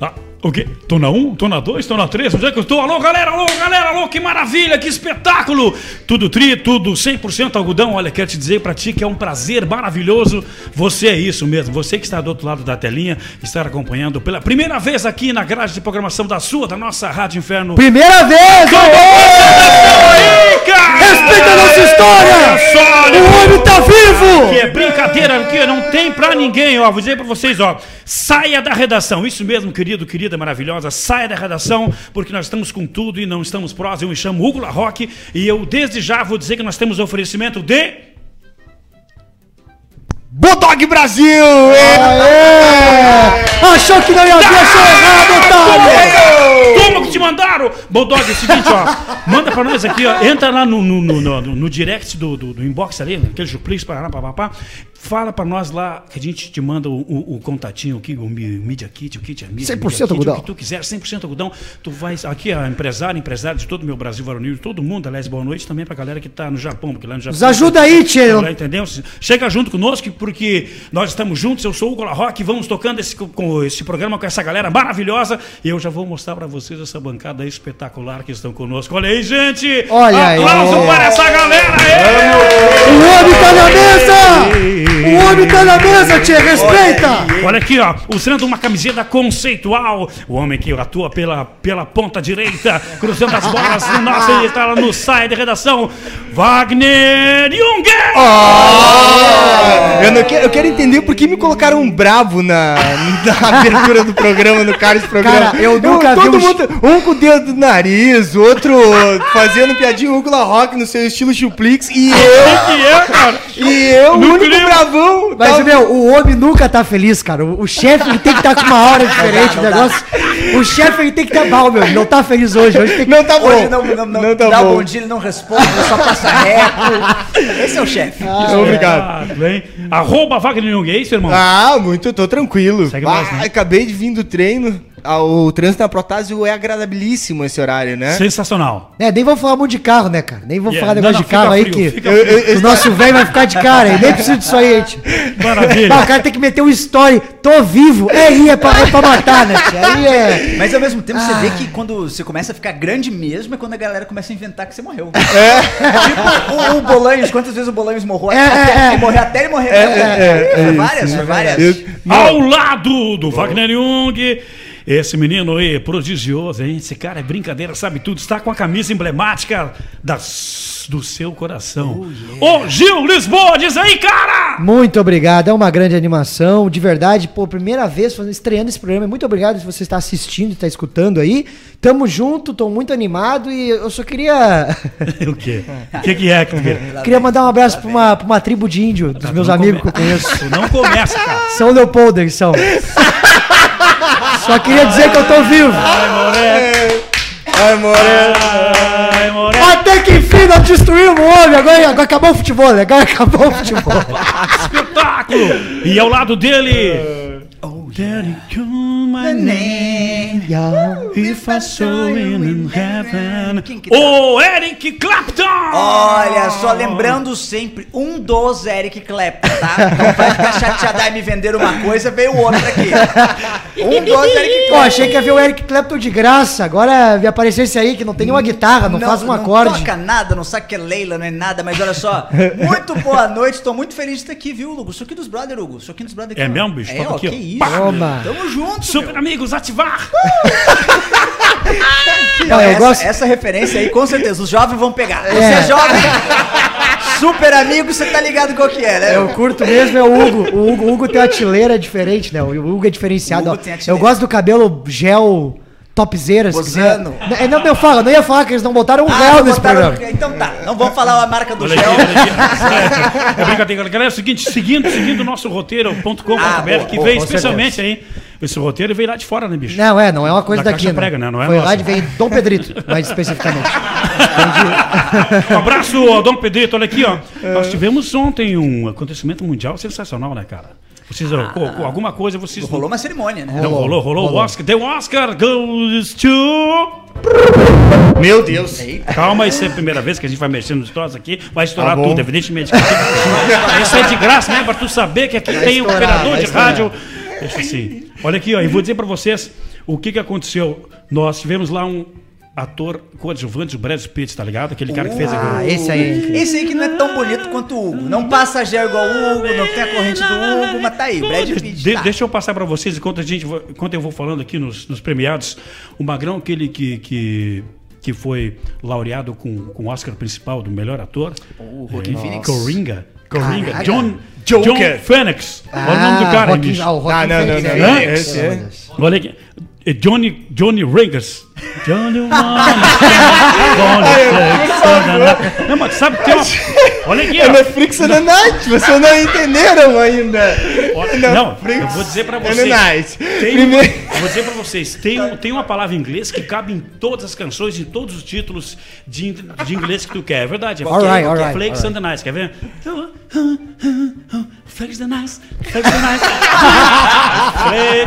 Ah, o quê? Tô na 1, tô na 2, tô na 3, onde é que eu tô? Alô, galera, alô, galera, alô, que maravilha, que espetáculo! Tudo tri, tudo 100% algodão. Olha, quero te dizer pra ti que é um prazer maravilhoso. Você é isso mesmo, você que está do outro lado da telinha, estar acompanhando pela primeira vez aqui na grade de programação da sua, da nossa Rádio Inferno. Primeira vez! Cara! Respeita a nossa história! O homem tá vivo! que é brincadeira aqui, não tem pra ninguém, ó. Vou dizer pra vocês, ó. Saia da redação. Isso mesmo, querido, querida, maravilhosa. Saia da redação, porque nós estamos com tudo e não estamos prós. Eu me chamo Hugo La Roque e eu desde já vou dizer que nós temos oferecimento de. Bodog Brasil! Aê! Achou que não ia ver, achou errado, otário! Como que te mandaram? Bulldog, é o seguinte, ó. Manda pra nós aqui, ó. Entra lá no, no, no, no, no direct do, do, do inbox ali, aquele Juplix, parará, papapá. Fala pra nós lá que a gente te manda o, o, o contatinho aqui, o Media Kit, o Kit Amigo. 100% Media Kit, algodão. O que tu quiser, 100% algodão. Tu vai. Aqui, a empresário, empresário de todo o meu Brasil varonil, todo mundo, aliás, boa noite também pra galera que tá no Japão, porque lá no Japão. Nos ajuda aí, tio. Entendeu? Chega junto conosco, porque nós estamos juntos. Eu sou o Hugo La Rock, vamos tocando esse, com esse programa com essa galera maravilhosa. E eu já vou mostrar pra vocês essa bancada espetacular que estão conosco. Olha aí, gente! Olha aí. Aplauso para essa galera aí! O homem tá na mesa! O homem tá na mesa, tia, respeita! Olha aqui, ó, usando uma camiseta conceitual. O homem que atua pela, pela ponta direita, cruzando as bolas. Nossa, ele tá lá no site de redação. Wagner Junger! Ah, eu, não quero, eu quero entender por que me colocaram um bravo na, na abertura do programa, no cara desse programa. Cara, eu nunca vi todo um- mundo, Um com o dedo no nariz, outro fazendo piadinha Hugo La Rock no seu estilo Chuplix e eu, que é, cara? e eu, o único clima. bravão. Mas, tava- meu, o homem nunca tá feliz, cara. O, o chefe ele tem que estar com uma hora diferente. O negócio. O chefe ele tem que estar mal, meu. Ele não tá feliz hoje. Hoje tem que. Não tá bom. Hoje não, não, não, Não tá dá bom. bom. dia, ele não responde, ele só passa reto. Esse é o chefe. Obrigado. Ah, hein? Arroba Wagner Junger, é isso, irmão? Ah, muito, tô tranquilo. Segue Ah, nós, né? Acabei de vir do treino. Ah, o trânsito na Protásio é agradabilíssimo esse horário, né? Sensacional. É, nem vamos falar muito de carro, né, cara? Nem vamos Yeah. falar negócio Não, de não, carro fica aí frio, que. Eu- frio. eu- O nosso velho vai ficar de cara aí. Nem precisa disso aí, gente. Maravilha. Bah, o cara tem que meter um story. Tô vivo. É aí, é pra, é pra matar, né? Aí é. Mas ao mesmo tempo você Ah. vê que quando você começa a ficar grande mesmo é quando a galera começa a inventar que você morreu. Tipo o, o Bolanhos, quantas vezes o Bolanhos morreu? É, até, é, é. ele morreu até ele morrer. É, é, é foi isso, várias, foi várias. Eu- Ao lado do Wagner Jung. Esse menino aí, prodigioso, hein? Esse cara é brincadeira, sabe tudo. Está com a camisa emblemática das, do seu coração. Ô, Gil Lisboa, diz aí, cara! Muito obrigado, é uma grande animação, de verdade, pô, primeira vez estreando esse programa, muito obrigado se você está assistindo, está escutando aí, tamo junto, tô muito animado e eu só queria o quê? O que, que é que tu quer? queria mandar um abraço pra uma, pra uma tribo de índio, dos meus Não amigos que eu come- conheço, não começa, cara. São Leopoldo eles são. Só queria dizer que eu tô vivo. Ai, Moré. Ai, Moreno. Ai, Moré. Até que enfim nós destruímos o homem, agora, agora acabou o futebol, né? Agora acabou o futebol. Espetáculo! E ao lado dele. Oh, Daddy, call my name. If I saw him in heaven. Que tá? O Eric Clapton! Olha, só lembrando sempre, um dos Eric Clapton, tá? Não vai ficar chateado e me vender uma coisa, veio outra aqui. Um dos Eric Pô, achei que ia ver o Eric Clapton de graça, agora me apareceu esse aí que não tem nenhuma guitarra, não, faz um acorde. Não toca nada, não sabe que é Leila, não é nada, mas olha só. Muito boa noite, tô muito feliz de estar aqui, viu, Hugo? Sou aqui dos brother, Hugo. Sou aqui dos brother aqui. É mesmo, bicho? É, ó, aqui, que isso. Pá. Toma. Tamo junto, Super meu. amigos, ativar! Não, Não, eu essa, gosto- essa referência aí, com certeza, os jovens vão pegar. Você É. é jovem, super amigo, você tá ligado qual que é, né? Eu curto mesmo é o Hugo. O Hugo, o Hugo tem uma tileira diferente, né? O Hugo é diferenciado. Hugo tem a Eu gosto do cabelo gel topzera, se quiser. Bozano. É, Não, não, fala, não ia falar que eles não botaram um Ah, não nesse botaram- programa. Então tá, não vamos falar a marca do gel. É brincadeira. Galera, é o seguinte, seguindo, seguindo o nosso roteiro.com.br, Ah, que boa, veio especialmente aí. Esse roteiro veio lá de fora, né, bicho? Não, é, não é uma coisa Da daqui. Caixa não. Prega, né? Não é Foi lá nossa. de vem Dom Pedrito, mais especificamente. Um abraço, Dom Pedrito. Olha aqui, ó. Nós tivemos ontem um acontecimento mundial sensacional, né, cara? Vocês, co- alguma coisa vocês. Rolou uma cerimônia, né? Não, rolou, rolou, o Oscar. The Oscar goes to. Meu Deus. Calma, isso é a primeira vez que a gente vai mexendo nos troços aqui. Vai estourar Tá tudo, evidentemente. Isso é de graça, né? Pra tu saber que aqui tem um estourar, operador vai de estourar. rádio. Deixa assim. Olha aqui, ó. E vou dizer pra vocês. o que que aconteceu? Nós tivemos lá um ator coadjuvante, o Brad Pitt, tá ligado? Aquele cara que fez Ah, aquele... esse aí. Esse aí que não é tão bonito quanto o Hugo. Não passa gel igual o Hugo, não tem a corrente do Hugo, mas tá aí, Brad Pitt. De- tá. Deixa eu passar pra vocês, enquanto, a gente, enquanto eu vou falando aqui nos, nos premiados, o Magrão, aquele que, que, que foi laureado com, com o Oscar principal do melhor ator. O Joaquin é, Phoenix. Coringa. Coringa. Caraca. John, Joker. John Phoenix. Olha o nome do Ah, cara, bicho. ah, o Joaquim Ah, não, não, não, é. não, Pelo esse é- Deus. Olha aqui. É Johnny, Johnny Ringas. Johnny Ringas. Não, mas sabe que tem uma... Olha aqui, É. Netflix and the Night, vocês não entenderam ainda. Não, eu vou dizer pra vocês. Night. Primeiro- eu vou dizer pra vocês, tem, um- tem uma palavra em inglês que cabe em todas as canções, em todos os títulos de, de inglês que tu quer. É verdade. É Alright, alright, Flakes and the Nice, quer ver? Flakes and the Flakes and the Nice.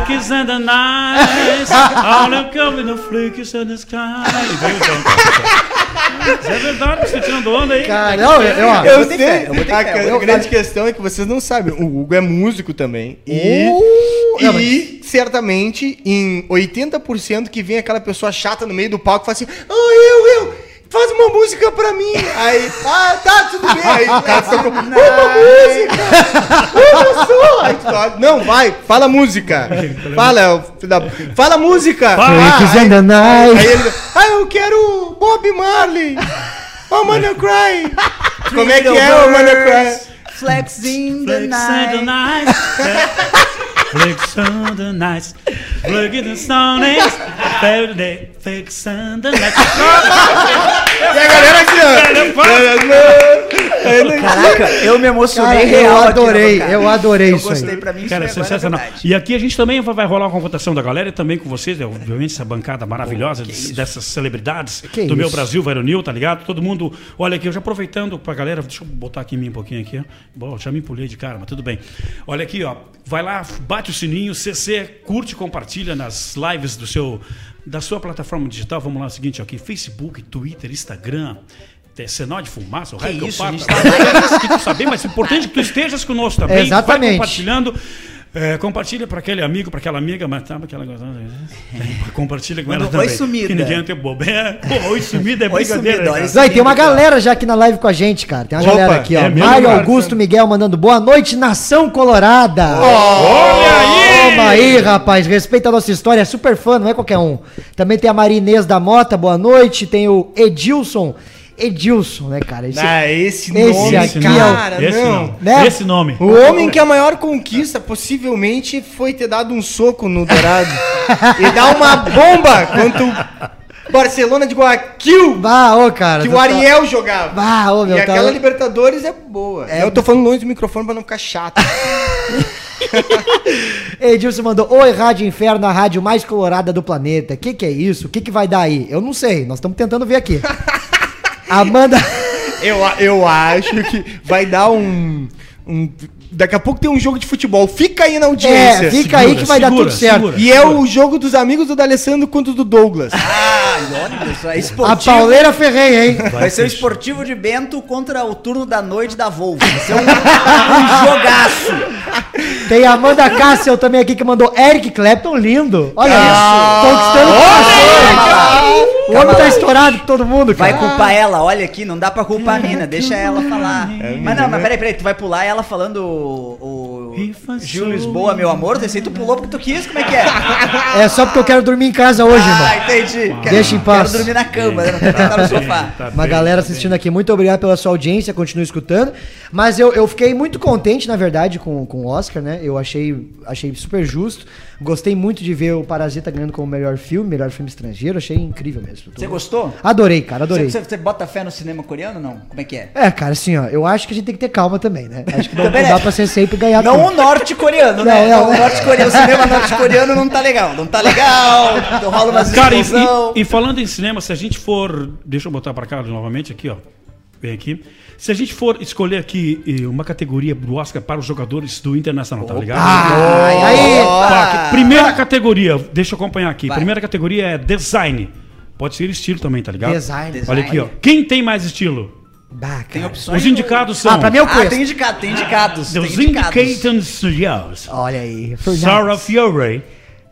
Flakes and the Nice. All I'm coming, the flakes and the sky. Veio então. Mas É verdade, você tá tirando onda aí. Cara, não, eu, eu, ó, Eu sei. fé, eu a fé, eu- grande questão é que vocês não sabem. O Hugo é músico também. E, Uh, e não, mas- certamente, em 80% que vem aquela pessoa chata no meio do palco e fala assim: Ah, eu, eu, faz uma música pra mim. Aí, ah, tá, tudo bem. Aí o cara com uma música. Uma só. Aí tu fala, não, vai, fala música. Fala, filho da- fala música. The aí, Night. aí ele, ah, eu quero Bob Marley. Oh, Mano Cry. Como é que é o Mano Cry? Flex in the Flakes and the night. and the. Look at the nice. E a galera aqui, ó. Caraca, eu me emocionei Cara, real eu aqui, adorei, cara. eu adorei Eu isso gostei aí. pra mim, Cara, isso é sensacional. E aqui a gente também vai rolar uma votação da galera e também com vocês, né? obviamente, essa bancada maravilhosa des- dessas celebridades Que do meu isso. Brasil, Varonil, tá ligado? Todo mundo. Olha aqui, eu já aproveitando pra galera, deixa eu botar aqui em mim um pouquinho aqui. ó. Bom, já me empolhei de cara, mas tudo bem. Olha aqui, ó. Vai lá, bate o sininho, CC, curte, compartilha nas lives do seu, da sua plataforma digital. Vamos lá, é o seguinte, ó, aqui, Facebook, Twitter, Instagram. Tem sinal de fumaça, o raio que eu isso, parto. tá É isso que tu saber, mas é importante que tu estejas conosco também. Vai Exatamente. compartilhando. É, compartilha para aquele amigo, para aquela amiga, mas sabe aquela coisa. compartilha com ela também. "Oi, sumida." Que ninguém tem bobo. É, pô, oi sumida é Oi, brincadeira. sumida, né, cara? Não, e tem uma galera já aqui na live com a gente, cara. Tem uma Opa, galera aqui, ó. é Mário cara? Augusto Miguel mandando boa noite, Nação Colorada. Olha aí! Toma aí, rapaz. Respeita a nossa história, é super fã, não é qualquer um. Também tem a Marinês da Mota, boa noite. Tem o Edilson. Edilson, né, cara? Esse- Ah, esse Esse nome, aqui é o- cara, esse não. nome. Né? Esse nome. O homem que é a maior conquista possivelmente foi ter dado um soco no Dourado e dar uma bomba contra o Barcelona de Guayaquil Bah, ô, cara. que o tá- Ariel jogava. Bah, ô, meu, e tá- aquela Libertadores é boa. É- Eu tô falando longe do microfone pra não ficar chato. Edilson mandou, oi, Rádio Inferno, a rádio mais colorada do planeta. Que que é isso? O que que vai dar aí? Eu não sei, nós estamos tentando ver aqui. Amanda... eu, a- eu acho que vai dar um, um- Daqui a pouco tem um jogo de futebol. Fica aí na audiência. É, fica aí que vai dar segura, tudo certo. segura. E é o jogo dos amigos do D'Alessandro contra o do Douglas. Ah, olha isso. É A esportivo. pauleira ferrei, hein? Vai ser o esportivo de Bento contra o turno da noite da Volvo. Vai ser um, um jogaço. Tem a Amanda Cassel também aqui que mandou Eric Clapton, lindo. Olha Ah. isso. Conquistando corações. O homem tá estourado com todo mundo, Vai cara. culpar ela, olha aqui, não dá pra culpar a mina, deixa ela falar. Mas não, mas peraí, peraí, tu vai pular ela falando o, o Gil Lisboa, meu amor, esse aí tu pulou porque tu quis, como é que é? É só porque eu quero dormir em casa hoje, Ah, irmão. entendi. Quero- Deixa em paz. Quero dormir na cama, né? não quero deitar no sofá. Tá Uma bem, galera tá bem. assistindo aqui, muito obrigado pela sua audiência, continue escutando. Mas eu, eu fiquei muito contente, na verdade, com, com o Oscar, né? Eu achei, achei super justo. Gostei muito de ver o Parasita ganhando como melhor filme, melhor filme estrangeiro. Achei incrível mesmo. Você gostou? Adorei, cara, adorei. Você, bota fé no cinema coreano não? Como é que é? É, cara, assim, ó, eu acho que a gente tem que ter calma também, né? Acho que não, não dá pra ser sempre ganhar Não tudo. o norte-coreano, né? Não, não, Não, né? o norte-coreano, o cinema norte-coreano não tá legal. Não tá legal, rola umas Cara, e, e- e falando em cinema, se a gente for. Deixa eu botar pra cá novamente aqui, ó. Vem aqui. Se a gente for escolher aqui eh, uma categoria do Oscar para os jogadores do Internacional, tá ligado? Ai, aí, que- primeira categoria, deixa eu acompanhar aqui. Vai. Primeira categoria é design. Pode ser estilo também, tá ligado? Design. Olha aqui, ó. Quem tem mais estilo? Bah, Tem cara. opções. Os indicados são Ah, pra mim é o Ah, tem indicado, tem indicados. Tem Os indicados. Studios. Olha aí. Sarah Fiore,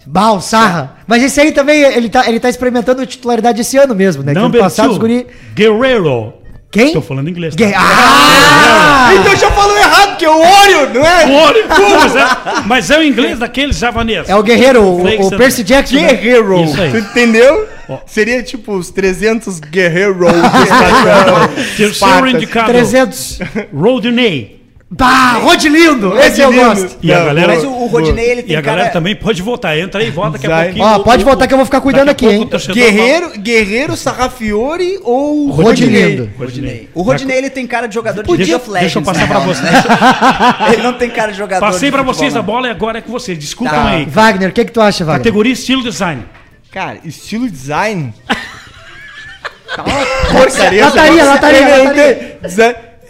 Bal, Sarra. Mas esse aí também, ele tá, ele tá experimentando titularidade esse ano mesmo, né? Que ano Number passado two, os guri... Guerrero. Quem? Estou falando inglês. Tá? Ah! Então já falou errado, porque é o Oreo, não é? Olha, pô, mas, é, mas é o inglês daqueles javanês. É o guerreiro, o, o and- Percy Jackson. né? Guerreiro. Isso aí. Entendeu? Ó. Seria tipo os 300 Guerreiro. Terceiro indicado. 300. Rodney. Bah, Rodilindo! Esse eu gosto. E a galera- Mas o, o Rodinei, ele tem E a galera cara... também pode votar. Entra aí, vota daqui a pouquinho. Ó, pode votar que eu vou ficar cuidando aqui, hein? Guerreiro, Guerreiro, Sarrafiore ou Rodilindo. vai- Rodinei. O Rodinei, ele tem cara de jogador de League of Legends. deixa eu passar na pra real, você. né? Ele não tem cara de jogador Passei de pra futebol, vocês a bola e agora é com vocês. Discutam Tá. aí. Wagner, o que, que tu acha, Wagner? Categoria estilo design. Cara, estilo design. tá uma porcaria. Lataria, lataria, lataria.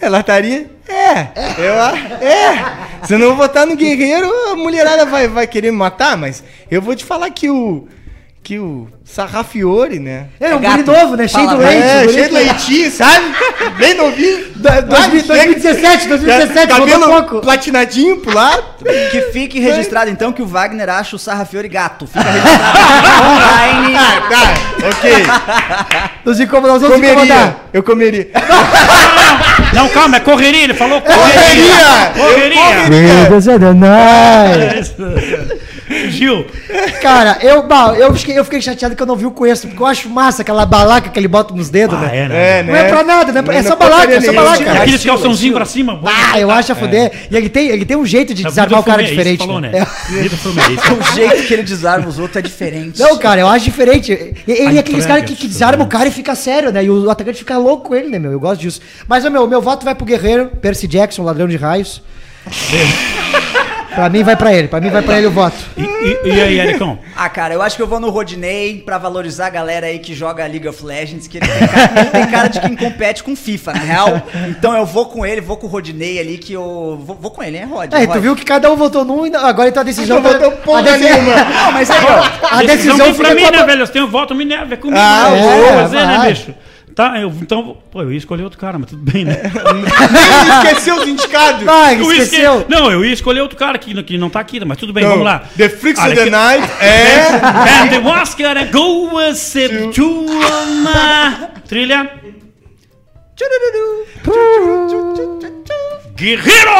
É, lataria? É. Eu, é. Se eu não votar no guerreiro, a mulherada vai, vai querer me matar, mas eu vou te falar que o. Que o Sarrafiore, né? É um Gato. guri novo, né? Cheio Fala, do vai. leite. É, cheio de leitinho, sabe? Bem novinho. Da- dois mil- 2017, 2017, Cabelo pouco. platinadinho pro lado. Que fique registrado, então, que o Wagner acha o Sarrafiore gato. Fica registrado online. Ah, tá, ok. Nos incomodar, nós vamos Comeria. Eu comeria. Não, calma, é correria. Ele falou correria. Correria! Correria. Gil, Cara, eu, bah, eu, fiquei, eu fiquei chateado que eu não vi o Coelho, porque eu acho massa aquela balaca que ele bota nos dedos, ah, né? é, né? É, Não é pra nada, né? É só balaca, é só balaca. É Aqueles calçãozinhos pra cima. Ah, eu acho a fuder. E ele tem, ele tem um jeito de É desarmar o cara diferente. Falou, né? né? É. O jeito que ele desarma os outros é diferente. Não, cara, eu acho diferente. Ele é aqueles caras que, desarma o cara e fica sério, né? E o atacante fica louco com ele, né, meu? Eu gosto disso. Mas, meu, meu voto vai pro Guerreiro, Percy Jackson, ladrão de raios. pra mim vai pra ele, pra mim vai pra ele o voto. E, e- e aí, Ericão? Ah, cara, eu acho que eu vou no Rodinei pra valorizar a galera aí que joga League of Legends, que ele tem cara, ele tem cara de quem compete com FIFA, na real. Então eu vou com ele, vou com o Rodinei ali, que eu. Vou, vou com ele, hein, Rod? É, Rod. tu viu que cada um votou num e agora então a decisão. Não votou porra nenhuma. Não, mas aí, ó. A decisão vem pra mim, né, velho? Eu tenho voto Minerva, é comigo. Ah, né? é, vou fazer, né, bicho? Tá, eu, então, pô, eu ia escolher outro cara, mas tudo bem, né? Nem esqueceu os indicados. Eu ia esqueceu. esque- Não, eu ia escolher outro cara que, que não tá aqui, mas tudo bem, Então, vamos lá. The Freaks of the Night é. And the Oscar goes to uma trilha. Guerreiro!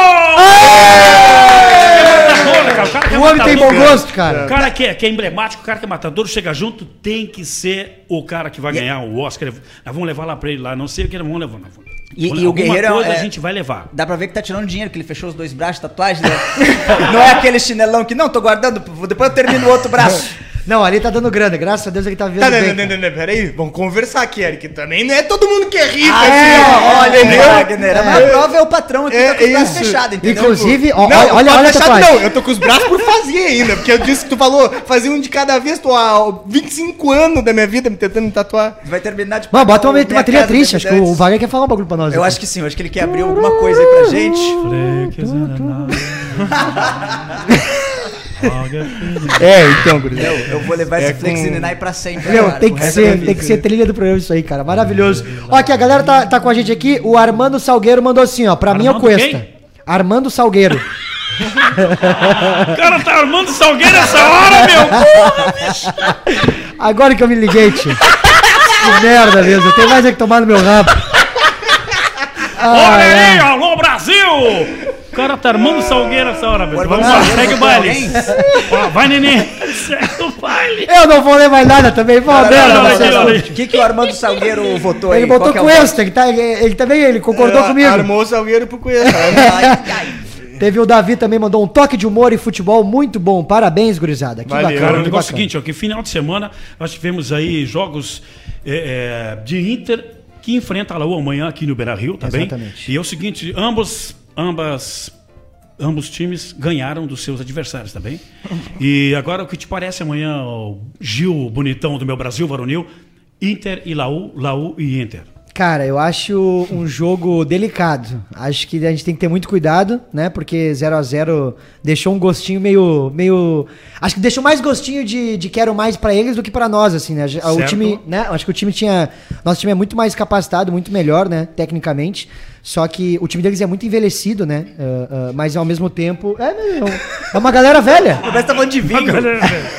Matador, cara, o cara que é O homem tem bom gosto, cara. O cara que é, que é emblemático, o cara que é matador, chega junto, tem que ser o cara que vai ganhar o Oscar. Nós vamos levar lá pra ele lá, não sei o que nós vamos levar. Não. E- Vamos- e o alguma Guerreiro é- coisa é- a gente vai levar. Dá pra ver que tá tirando dinheiro, que ele fechou os dois braços de tatuagem, né? Não é aquele chinelão que, não, tô guardando, depois eu termino o outro braço. Não, ali tá dando grana, graças a Deus ele tá vivendo Tá, bem. não, não, não, não, peraí, vamos conversar aqui, Eric. Também não é todo mundo que é rico, Ah, assim, é, ó, olha, entendeu? Wagner. A maior prova é o patrão aqui É, tá com os braços isso. fechados, entendeu? Inclusive, ó, Não, olha, olha, olha a tatuagem. não, eu tô com os braços por fazer ainda, porque eu disse que tu falou, fazer um de cada vez, tô há 25 anos da minha vida me tentando me tatuar. Vai terminar de Mano, bota uma, o trilha Casa triste. Acho que o. Wagner quer falar um bagulho pra nós. Eu aqui. acho que sim, eu acho que ele quer abrir alguma coisa aí pra gente. É, então, gurizada. Eu, eu vou levar É esse com- Flexininai pra sempre. Meu, cara, tem que ser, tem que ser trilha do programa isso aí, cara. Maravilhoso. Ó, aqui, a galera tá, tá com a gente aqui. O Armando Salgueiro mandou assim, ó. Pra mim é o Armando Cuesta. quem? Armando Salgueiro. O cara tá armando Salgueiro essa hora, meu! Agora que eu me liguei, tio. Que merda mesmo. Tem mais é que tomar no meu rabo. Olha Ah, aí, é. alô Brasil! O cara tá armando Salgueiro essa hora, velho. Vamos lá, segue o baile. Ó, vai, neném. Segue o baile. Eu não vou ler mais nada também. Não, não, não, não. O que, que o Armando Salgueiro votou aí? Ele que é o Cuesta. Ele, tá, ele, ele também ele concordou É, comigo. Armou o salgueiro pro Cuesta. Teve o Davi também, mandou um toque de humor e futebol muito bom. Parabéns, gurizada. Que Valeu. bacana. Cara, o negócio é o seguinte, ó, que final de semana nós tivemos aí jogos é, é, de Inter que enfrenta a Laú amanhã aqui no Beira Rio também. Exatamente. E é o seguinte, ambos, ambas, ambos times ganharam dos seus adversários também. e agora o que te parece amanhã, o Gil Bonitão do meu Brasil Varonil, Inter e Laú, Laú e Inter. Cara, eu acho um jogo delicado. Acho que a gente tem que ter muito cuidado, né? Porque 0 a 0 deixou um gostinho meio. meio. Acho que deixou mais gostinho de, de quero mais pra eles do que pra nós, assim, né? O Certo. time, né? Acho que o time tinha. Nosso time é muito mais capacitado, muito melhor, né? Tecnicamente. Só que o time deles é muito envelhecido, né? Ah, ah, mas ao mesmo tempo. É, meu, é uma galera velha. Parece que tá falando de vinho.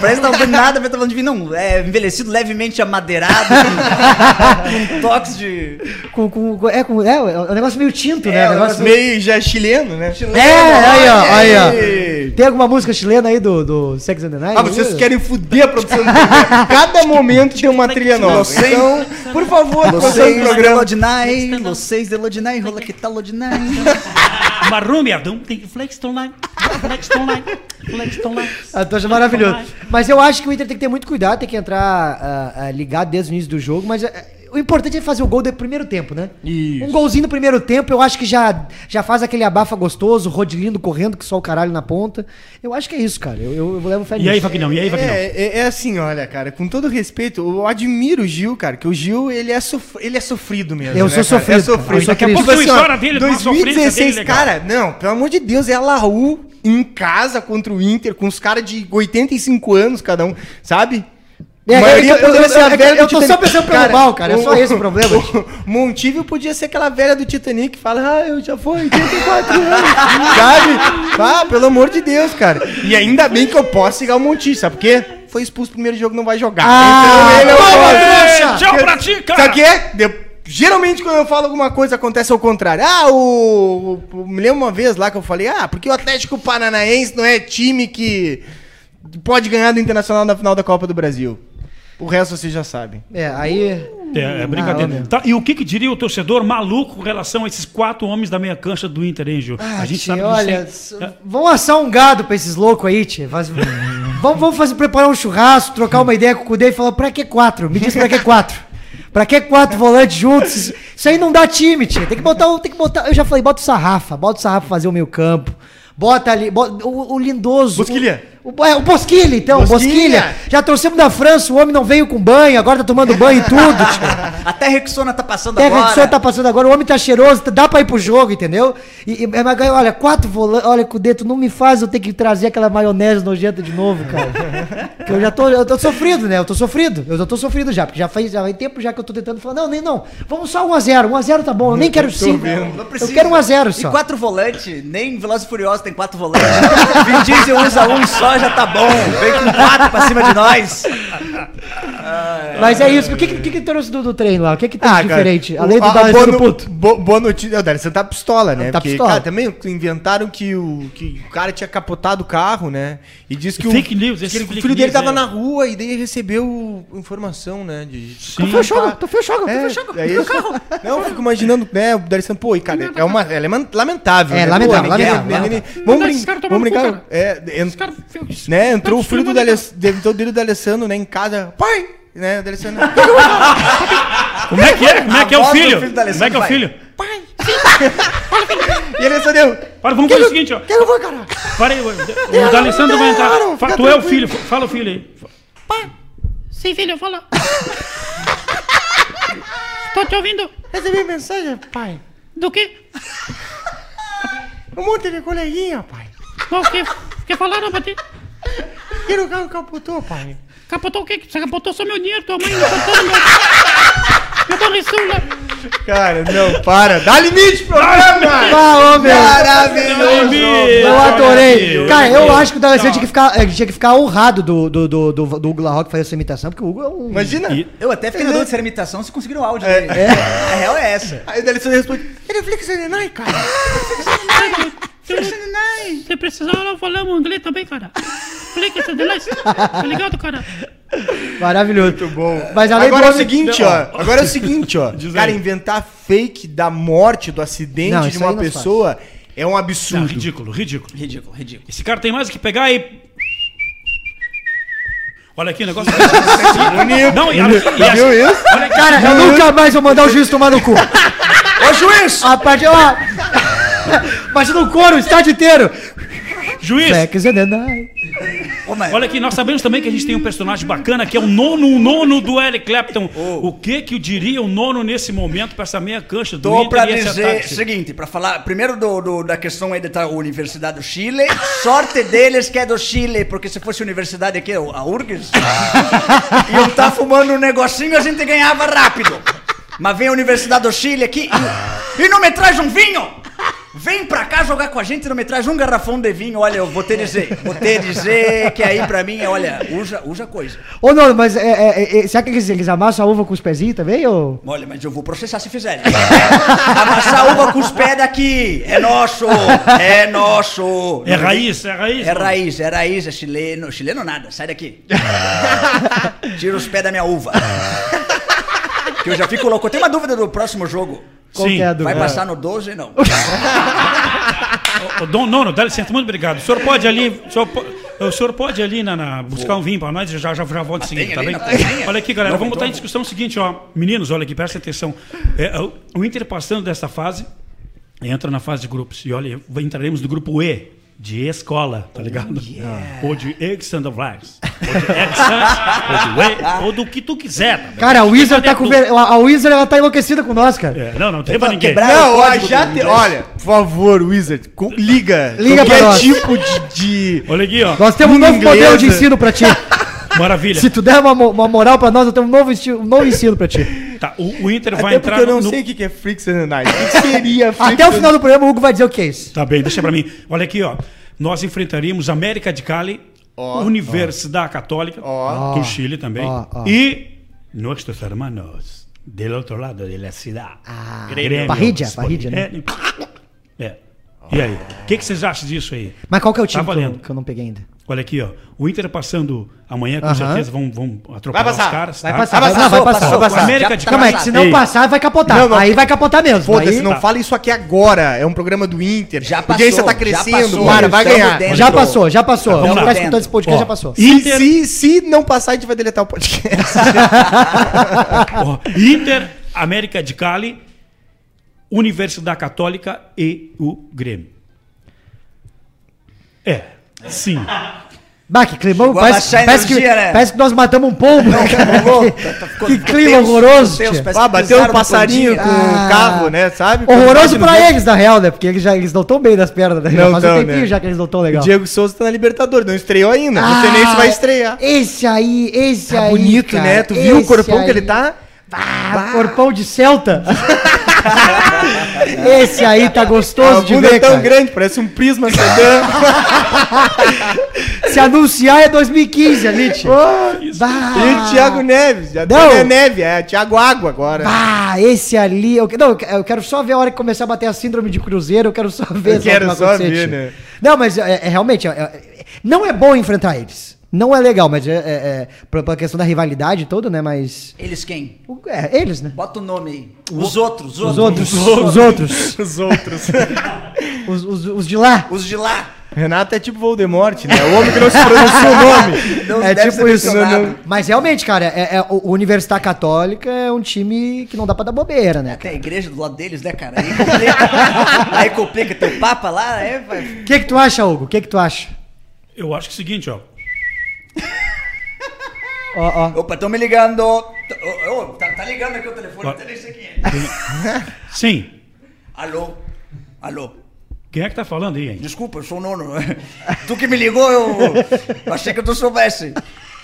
Parece que tá falando nada, parece que tá falando de vinho. Não, é envelhecido levemente amadeirado, com, com toques de. Com, com, com- é, com, é, é um negócio meio tinto, né? É, Um um negócio Meio já chileno, né? É, aí, ó, aí, ó. Tem alguma música chilena aí do, do Sex and the Night? Ah, vocês querem fuder a produção do programa. Cada momento tem uma trilha nova. Vocês- Então, por favor, Vocês do de programa. Lodinai, vocês de Lodinai, que tal Lodinai. Marumiadão, tem que flex online. Flex online. Flex online. Ah, tô achando maravilhoso. Mas eu acho que o Inter tem que ter muito cuidado, tem que entrar ah, ah, ligado desde o início do jogo, mas ah, o importante é fazer o gol do primeiro tempo, né? Isso. Um golzinho no primeiro tempo, eu acho que já, já faz aquele abafa gostoso, rodilindo, correndo, que só o caralho na ponta. Eu acho que é isso, cara. Eu, eu, eu levo fé E aí, nisso. Vagnão? E aí, Vagnão? É, é, é assim, olha, cara, com todo respeito, eu admiro o Gil, cara, que o Gil, ele é, sof- ele é sofrido mesmo. Eu né, sou cara? sofrido, É sofrido. cara. Daqui a pouco assim, ó, história dele, de uma sofrência dele cara, não, pelo amor de Deus, é a Laú em casa contra o Inter, com os caras de 85 anos cada um, sabe? É, A é maioria eu- poderia eu- ser a é velha eu do tô só Titanic. pensando pelo mal, cara, é só esse o problema. O Montijo podia ser aquela velha do Titanic que fala, ah, eu já fui 84 anos, sabe? Ah, pelo amor de Deus, cara. E ainda bem que eu posso chegar o Montijo, sabe por quê? Foi expulso no primeiro jogo, não vai jogar. Ah, ele é o toma, próximo. trouxa! Tchau pra ti, cara. Sabe o quê? De- Geralmente quando eu falo alguma coisa acontece ao contrário. Ah, o, o- Me lembro uma vez lá que eu falei, ah, porque o Atlético Paranaense não é time que pode ganhar do Internacional na final da Copa do Brasil. O resto vocês já sabem. É, aí. É, é Ah, brincadeira. meu. Tá, e o que, que diria o torcedor maluco com relação a esses quatro homens da meia cancha do Inter, hein, Gil? Ah, a gente tio, sabe olha, disso. s- vamos assar um gado pra esses loucos aí, tia. Faz- vamos, vamos fazer, preparar um churrasco, trocar uma ideia com o Cudê e falar, pra que quatro? Me diz pra que quatro? Pra que quatro volantes juntos? Isso- aí não dá time, tia. Tem que botar, o- tem que botar. Eu já falei, bota o Sarrafa, bota o Sarrafa fazer o meio campo. Bota ali, bota, o, o Lindoso. Bosquilha. O, o, é, o Bosquilha, então, Bosquilha. Bosquilha. Já trouxemos da França, o homem não veio com banho, agora tá tomando banho e tudo, tia. Até Rexona tá passando Até agora. Rexona tá passando agora, o homem tá cheiroso, tá- dá pra ir pro jogo, entendeu? E, e mas, olha, quatro volantes, olha, com o dedo, não me faz eu ter que trazer aquela maionese nojenta de novo, cara. que eu já tô, eu tô sofrido, né? Eu tô sofrido, eu já tô sofrido já, porque já faz, já faz tempo já que eu tô tentando falar, não, nem não, vamos só 1x0, 1x0 tá bom, eu nem quero 5, Não precisa. eu quero 1x0 só. E quatro volantes, nem Velozes e Furiosos tem quatro volantes. Vin Diesel usa um só, já tá bom. Vem com quatro pra cima de nós. Mas é isso, o que que, que, que trouxe do, do treino lá? O que que tem Ah, de cara, diferente? Além do a- a boa, D'Alessandro no- puto. bo- boa notícia. O D'Alessandro tá pistola, né? Tá Porque, pistola. cara, também inventaram que o, que o cara tinha capotado o carro, né? E disse que Fake o, news, que esse ele- o filho dele tava é. na rua e daí recebeu informação, né? De, Tu fechou, tu fechou, tu É, fechou. é isso. Não, eu fico imaginando, né, o D'Alessandro, pô, e cara, é uma, ela é man- lamentável, É, né? lamentável, Pô, ninguém- lamentável, ninguém- lamentável. Vamos, brin tomar vamos brincar, é, ent- cara né, entrou o Tá filho do filmando, D'Alessandro, entrou o filho do D'Alessandro, né, em casa, pai, né, Como é que é? Como é que é o filho? filho Como é que é o filho? e ele Alessandro, Para, vamos fazer o seguinte, ó. Que eu vou, caralho? Para aí, o vai entrar. Fa- Tu é o filho, fala o filho aí. Sim, filho, fala. Tô te ouvindo. recebi mensagem, pai, Do que? um monte de coleguinha, pai, O que, que falaram pra ti? Que o carro capotou, pai. Capotou o quê? Você capotou só meu dinheiro, tua mãe capotou meu... Meu barriçula. Cara, não, para, dá limite pro programa! Ô, meu. Maravilhoso! Eu adorei. Cara, eu acho que o D'Alessandro tinha que ficar, eh, tinha que ficar honrado do, do, do, do, do Hugo La Roque fazer essa imitação, porque o Hugo é um. Imagina! E- Eu até fiquei na dúvida se era imitação, se conseguiram o áudio É. dele. A real é essa. Aí o D'Alessandro responde, ele é Flixenenai, cara. Se precisar, nós falamos inglês também, cara. Explica essa delícia. Tá ligado, cara? Maravilhoso. Muito Bom. Mas além agora é o do- seguinte, Não, ó. Agora é o seguinte, ó. Cara, inventar fake da morte, do acidente Não, de uma não pessoa é um Não, absurdo. ridículo, ridículo. Ridículo, ridículo. Esse cara tem mais que pegar e. Olha aqui o negócio. Não, e e Viu isso? Cara, eu nunca mais vou mandar o juiz tomar no cu. Ô, juiz! A partir, ó. Imagina o coro, o estádio inteiro. Juiz, the night. Olha aqui, nós sabemos também que a gente tem um personagem bacana que é o nono, o nono do Eric Clapton. O que que diria o nono nesse momento pra essa meia cancha do Tô pra e esse dizer o seguinte, pra falar primeiro do, do- da questão aí da Universidade do Chile. Sorte deles que é do Chile, porque se fosse universidade aqui, a URGS, iam estar fumando um negocinho a gente ganhava rápido. Mas vem a Universidade do Chile aqui. e não me traz um vinho? Vem pra cá jogar com a gente e não me traz um garrafão de vinho. Olha, eu vou te dizer. Vou te dizer que aí pra mim é, olha, usa, usa coisa. Ô, não, mas é, é, é, será que eles, eles amassam a uva com os pezinhos também? Ou... Olha, mas eu vou processar se fizerem. Amassar uva com os pés daqui. É nosso. É nosso. É raiz, é raiz. É mano. raiz, é raiz, é chileno. Chileno nada, sai daqui. Tira os pés da minha uva. Que eu já fico louco. Eu tenho uma dúvida do próximo jogo. Qual Sim. que é a Vai passar no 12 não? Ô, Dom Nono, dá licença, muito obrigado. O senhor pode ali. O senhor, po- o senhor pode ali na, na- buscar um vinho pra nós, eu já, já, já volto em seguida, tem tá ali bem? na cozinha? Olha aqui, galera, Não, vamos botar então em discussão o seguinte, ó. Meninos, olha aqui, prestem atenção. É, o, o Inter passando dessa fase, entra na fase de grupos. E olha, entraremos no grupo E. De escola, tá ligado? Ou de ex-Sandovlags. Ou de ex-Santos, ou de E, ou do que tu quiser. tá? Cara, a Wizard tá com. tu? ver- A Wizard ela tá enlouquecida com nós, cara. É, não, não tem pra ninguém. quebrar- Não, o ó, código já te, olha, por favor, Wizard, com- liga. Liga pra Qualquer nós. tipo de, de- Olha aqui, ó. Nós temos um novo Inglesa. modelo de ensino pra ti. Maravilha. Se tu der uma, uma moral pra nós, eu tenho um novo, esti- um novo ensino pra ti. Tá, o, o Inter vai Até entrar porque eu não no, sei o que é Freaks and the Night. O que seria Freaks Até o final do programa, o Hugo vai dizer o que é isso. Tá bem, deixa pra mim. Olha aqui, ó. Nós enfrentaríamos América de Cali, Ó. Universidade Católica, Ó. do Chile também, e nossos hermanos del outro lado da cidade. Ah, Grêmio Parrídia, Parrídia, né? É. é. E aí? O que, que vocês acham disso aí? Mas qual que é o time Tá que, eu, que eu não peguei ainda? Olha aqui, ó. O Inter passando amanhã, com Aham. certeza, vão, vão atropelar passar. os caras. Vai tá? passar, vai, passou, não, vai passou, passar. passou, vai passar. América de tá Calma Cali. que se não passar, vai capotar. Não, não. Aí vai capotar mesmo. Foda-se, Aí- não Tá. fala isso aqui agora. É um programa do Inter. Já A audiência passou, tá crescendo, passou. para, vai ganhar. dentro. Já passou, já passou. Vamos lá. tá escutando esse podcast Ó, já passou. Se, Inter- se, se não passar, a gente vai deletar o podcast. Ó, Inter, América de Cali, Universidade Católica e o Grêmio. É, sim. Bah, que climão. Chegou Parece, parece, que, energia, né? parece que nós matamos um pombo. que clima horroroso. tia. Ah, bateu um passarinho com Ah. o carro, né? Sabe? Horroroso pra eles, na real, né? Porque eles, já, eles não tão bem das pernas, né? Não faz um tão, tempinho né? já que eles não tão O legal. Diego Souza tá na Libertadores, não estreou ainda. Não sei nem se vai estrear. Esse aí, esse Tá aí. bonito, cara, né? Tu viu o corpão aí. que ele tá? Ah, corpão de Celta. esse aí tá A gostoso de bunda ver, é tão cara. grande, parece um prisma sedã. Se anunciar é 2015 ali, tio. Bah. E o Thiago Neves. Já Não. a neve, é Thiago Água agora. Ah, esse ali. Eu, não, eu quero só ver a hora que começar a bater a síndrome de Cruzeiro. Eu quero só ver Eu quero só ver, né? Não, mas é, é realmente. é- é- não é bom enfrentar eles. Não é legal, mas é, é, é pela questão da rivalidade toda, né? Mas. Eles quem? o- É, eles, né? Bota o nome aí. Os outros, Os outros. Os outros. Os outros. Os, os, os de lá. Os de lá. Renato é tipo Voldemort, né? O homem que não se pronuncia o nome. Não é tipo isso. mencionado. Mas realmente, cara, é, é, o Universidade Católica é um time que não dá pra dar bobeira, né? Tem a igreja do lado deles, né, cara? Aí complica. aí complica. Teu papa lá, é, vai. O que que tu acha, Hugo? O que que tu acha? Eu acho que é o seguinte, ó. Ó, ó. Opa, estão me ligando. Ô, ô, tá, tá ligando aqui o telefone, até nem sei quem é. Sim. Alô? Alô? Quem é que tá falando aí, hein? Desculpa, eu sou o nono. Tu que me ligou, eu, eu achei que tu soubesse.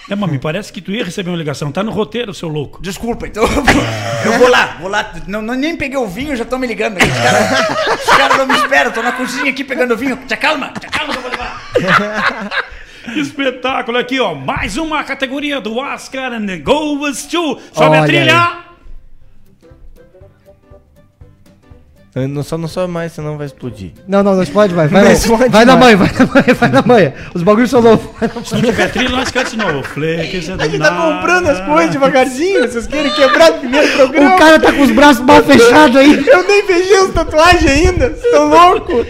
É, mas me parece que tu ia receber uma ligação. Tá no roteiro, seu louco. Desculpa, então eu vou, lá, vou lá. Não, não- nem peguei o vinho, já estão me ligando. aqui. Os caras os caras não me esperam, tô na cozinha aqui pegando o vinho. Te acalma, te acalma que eu vou levar. Que espetáculo aqui, ó. Mais uma categoria do Oscar and the Goes to. Sobe a Olha trilha. Eu Não só não sobe mais, senão vai explodir. Não, não, não explode, vai. Vai, não. pode vai na mais. mãe, vai na mãe, vai na mãe. Os bagulhos são novos. vai na mãe. Se não tiver trilha, nós canta de novo. Flakes A gente tá comprando as coisas devagarzinho, vocês querem quebrar o primeiro programa? O cara tá com os braços mal fechados aí. Eu nem fechei as tatuagens ainda, vocês estão loucos?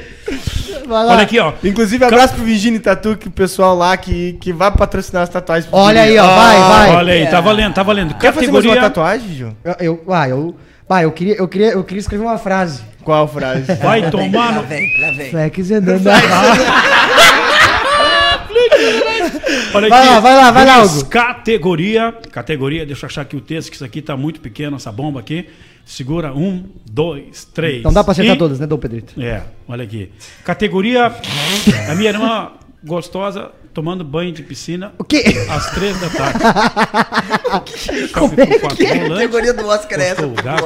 Vai lá. Olha aqui, ó. Inclusive, abraço pro Vigini Tatu, que o pessoal lá que, que vai patrocinar as tatuagens. Olha aí, ó, vai, vai. Olha aí, tá valendo, tá valendo. Quer fazer mais uma Categoria. tatuagem, Gil? Eu, eu, ah, eu, ah, eu queria, eu queria, eu queria escrever uma frase. Qual frase? Vai tomar Lá no. vem, lá vem. Flex andando. Olha Vai lá, vai lá, vai lá, Hugo. Categoria. Categoria, deixa eu achar aqui o texto, que isso aqui tá muito pequeno, essa bomba aqui. Segura. Um, dois, três. Não dá pra acertar e- todas, né, Dom Pedrito? É, olha aqui. Categoria. A minha irmã gostosa tomando banho de piscina O quê? às três da tarde. Como é quatro que é? volantes, categoria do Oscar é essa, o gás,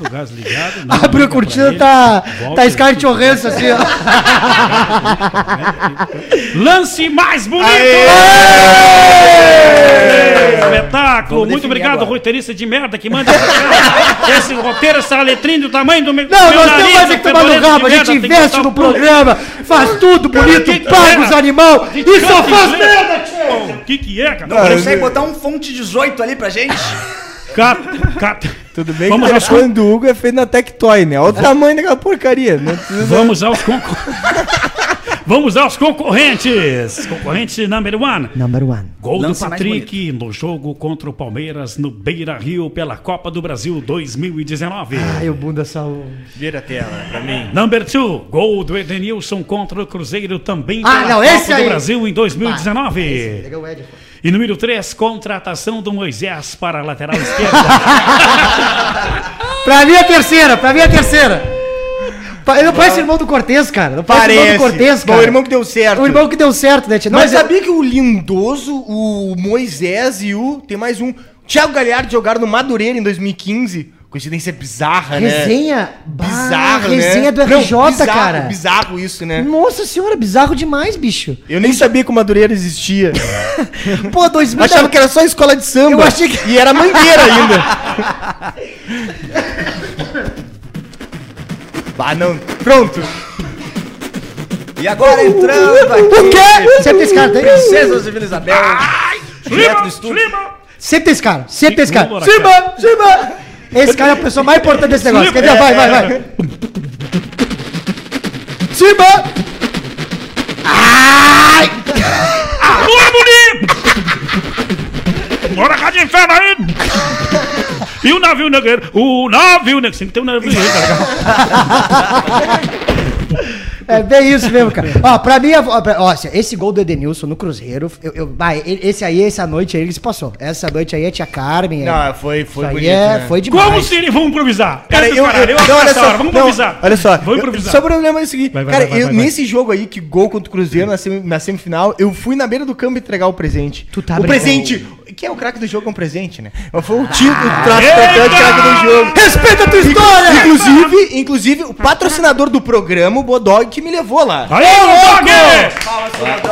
o gás ligado. não Abriu a liga cortina, tá, volta, tá Scarlett fica- Johansson assim, ó. Lance mais bonito! Espetáculo! Muito obrigado, agora. roteirista de merda que manda esse cara. Esse roteiro, essa letrinha do tamanho do meu Não, meu nós nariz, temos mais é que tomar no rabo, a merda, gente investe no programa, faz tudo bonito, paga é? os animal e só faz Pô, merda, O que que é, cara? Não consegue botar um fonte 18 ali pra gente? Cata, cata. Tudo bem Vamos que o aos Hugo é feito na Tectoy, né? Olha o tamanho daquela porcaria. Não precisa... Vamos aos concor... Vamos aos concorrentes. Concorrente number one. Number one. Gol Lance do Patrick no jogo contra o Palmeiras no Beira Rio pela Copa do Brasil 2019. Ai, o bunda saúde. Vira a tela pra mim. Number two, gol do Edenilson contra o Cruzeiro também Ah, pela não, Copa esse do. Brasil em 2019. Legal, Ed. E número 3, contratação do Moisés para a lateral esquerda. Pra mim é a terceira, pra mim é a terceira. Ele não parece irmão do Cortez, cara. Não parece, irmão Parece. do Cortez, cara. o irmão que deu certo. O irmão que deu certo, né, tia? Não, Mas eu- sabia que o Lindoso, o Moisés e o. Tem mais um. Thiago Galhardo jogaram no Madureira em 2015. Coincidência bizarra, né? Resenha. Bah, Bizarro, né? Resenha do Não, RJ, bizarro, cara. Bizarro isso, né? Nossa senhora, bizarro demais, bicho. Eu nem sabia que o Madureira existia. Pô, 2000. Achava que era só escola de samba. Eu achei que- E era mangueira ainda. ah, não. Pronto. E agora entrando aqui. O quê? Tem esse cara, tem? Princesa Vila Isabel. direto do estúdio. Sempre tem esse cara, sempre tem esse cara. Simba, Simba. Esse cara é a pessoa mais importante desse negócio. Quer ver? Vai, vai, vai. Simba. Alô, bonito! Bora cá de inferno aí! E o navio negreiro? O navio negreiro. Tem que ter um navio negreiro, cara. É bem isso mesmo, cara. Ó, pra mim, ó, pra- ó, esse gol do Edenilson no Cruzeiro, eu, eu, vai, esse aí, essa noite aí, ele se passou. Essa noite aí, a tia Carmen. é- Não, foi, foi isso aí bonito, é, né? foi demais. Como seria? Vamos improvisar. Cara, eu, caralho, eu, eu não, olha essa só, hora, vamos não, improvisar. olha só, Vamos improvisar. Só o problema é o seguinte, Vai, vai, cara, vai, vai, eu- vai, vai. nesse jogo aí, que gol contra o Cruzeiro na, semi- na semifinal, eu fui na beira do campo entregar o presente. Tu tá o brincando. presente, que é o craque do jogo, é um presente, né? Mas foi o título, o traço tocante craque do jogo. Respeita a tua história! Inclusive, inclusive, o patrocinador do programa, o Bodog, que me levou lá. Aí, Dog!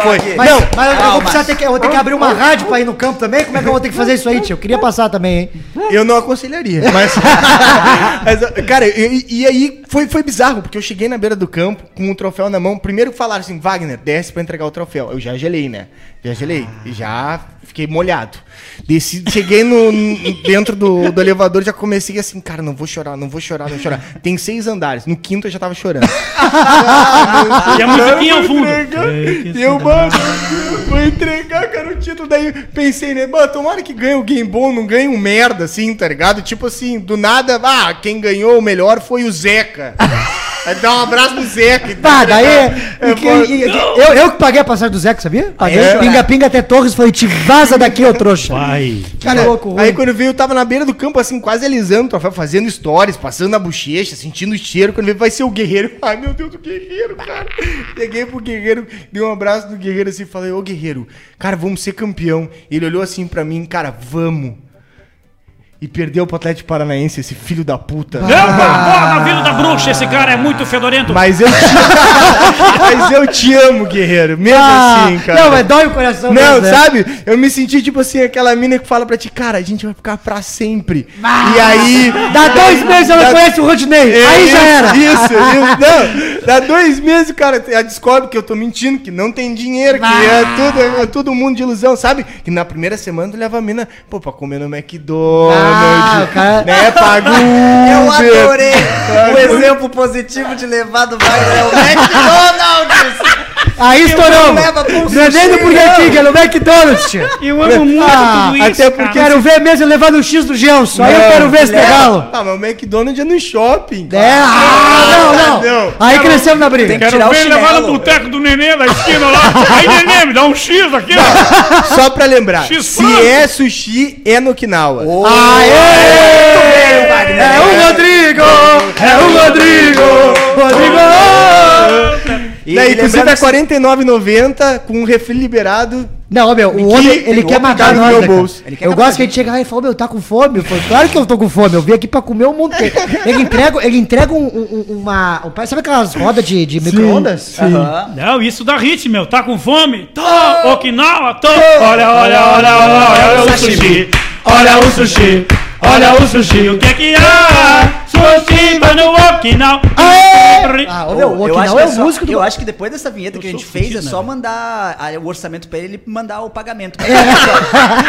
Foi. Mas, não, mas eu vou precisar ter que, eu vou ter que abrir uma rádio pra ir no campo também. Como é que eu vou ter que fazer isso aí, tio? Eu queria passar também, hein? Eu não aconselharia. Mas, mas, cara, e, e aí foi, foi bizarro, porque eu cheguei na beira do campo com o troféu na mão. Primeiro falaram assim, Wagner, desce pra entregar o troféu. Eu já gelei, né? Já gelei. E já fiquei molhado. Desci, cheguei no, dentro do, do elevador, já comecei assim, cara, não vou chorar, não vou chorar, não vou chorar. Tem seis andares. No quinto eu já tava chorando. E a musiquinha ao fundo. E eu, mano, vou entregar, cara, o título. Daí pensei, né, mano, tomara que ganhe alguém bom, não ganhe um merda, assim, tá ligado? Tipo assim, do nada, ah, quem ganhou o melhor foi o Zeca. Aí dá um abraço no Zeca. Tá, daí. É, e que- pô, e- eu, eu que paguei a passagem do Zeca, sabia? Paguei É? pinga-pinga até Torres, falei, te vaza daqui, ô trouxa. Vai. Cara, louco, ruim. aí quando veio, eu tava na beira do campo, assim, quase alisando o troféu, fazendo stories, passando na bochecha, sentindo o cheiro. Quando veio, vai ser o guerreiro. Ai, meu Deus, o guerreiro, cara. Peguei pro guerreiro, dei um abraço no guerreiro assim, falei, ô guerreiro, cara, vamos ser campeão. Ele olhou assim pra mim, cara, vamos. E perdeu pro Atlético Paranaense, esse filho da puta. Não, porra, na Vila da Bruxa, esse cara é muito fedorento. Mas eu te Mas eu te amo, guerreiro. Mesmo Ah, assim, cara. Não, mas dói o coração. Não, mesmo, né? sabe? Eu me senti tipo assim, aquela mina que fala pra ti, cara, a gente vai ficar pra sempre. Ah. e aí. Dá dois meses ela Dá- conhece o Rodney. É, aí já era. Isso, isso. Não, dá dois meses, cara, ela descobre que eu tô mentindo, que não tem dinheiro, que é tudo, é tudo mundo de ilusão, sabe? Que na primeira semana tu leva a mina, pô, pra comer no McDonald's, Ah, cara- né? Paga Eu adorei o exemplo positivo de levar do Wagner é o McDonald's. Aí estourou. um Não é nem no é no McDonald's, tia. Eu amo muito Ah, tudo isso, até cara. porque- Quero ver mesmo levando o X do Gelson. Aí eu quero ver esse pegá-lo. Ah, mas o McDonald's é no shopping. É, ah, não, não. não. Aí crescemos na briga. Tem que Quero tirar o ver ele levar no boteco do nenê da esquina lá. Aí, nenê, me dá um X aqui, ó. Só pra lembrar, X se é sushi, é no Okinawa. Aê! É o Rodrigo! É o Rodrigo! Rodrigo! E Daí, inclusive, lembrando é que- 49,90 com um refri liberado. Não, meu, o homem, ele tem quer outro matar nós, meu né, bolso. Ele quer Eu gosto que a ele chega lá e fala, meu, tá com fome? Eu falo, claro que eu tô com fome, eu vim aqui pra comer o mundo inteiro. Ele entrega, ele entrega um- um- um- uma... um- sabe aquelas rodas de, de micro-ondas? Aham. Não, isso dá ritmo, meu. Tá com fome? Tô! Okinawa, tô! Olha, olha, olha, olha, olha o sushi. Olha o sushi. Olha o sushi. O que é que há? Sushi tá no Okinawa. Ah, ô, meu, o Okinawa é o só- músico do... Eu acho que depois dessa vinheta que a gente fez, é só né? mandar a- o orçamento pra ele ele mandar o pagamento.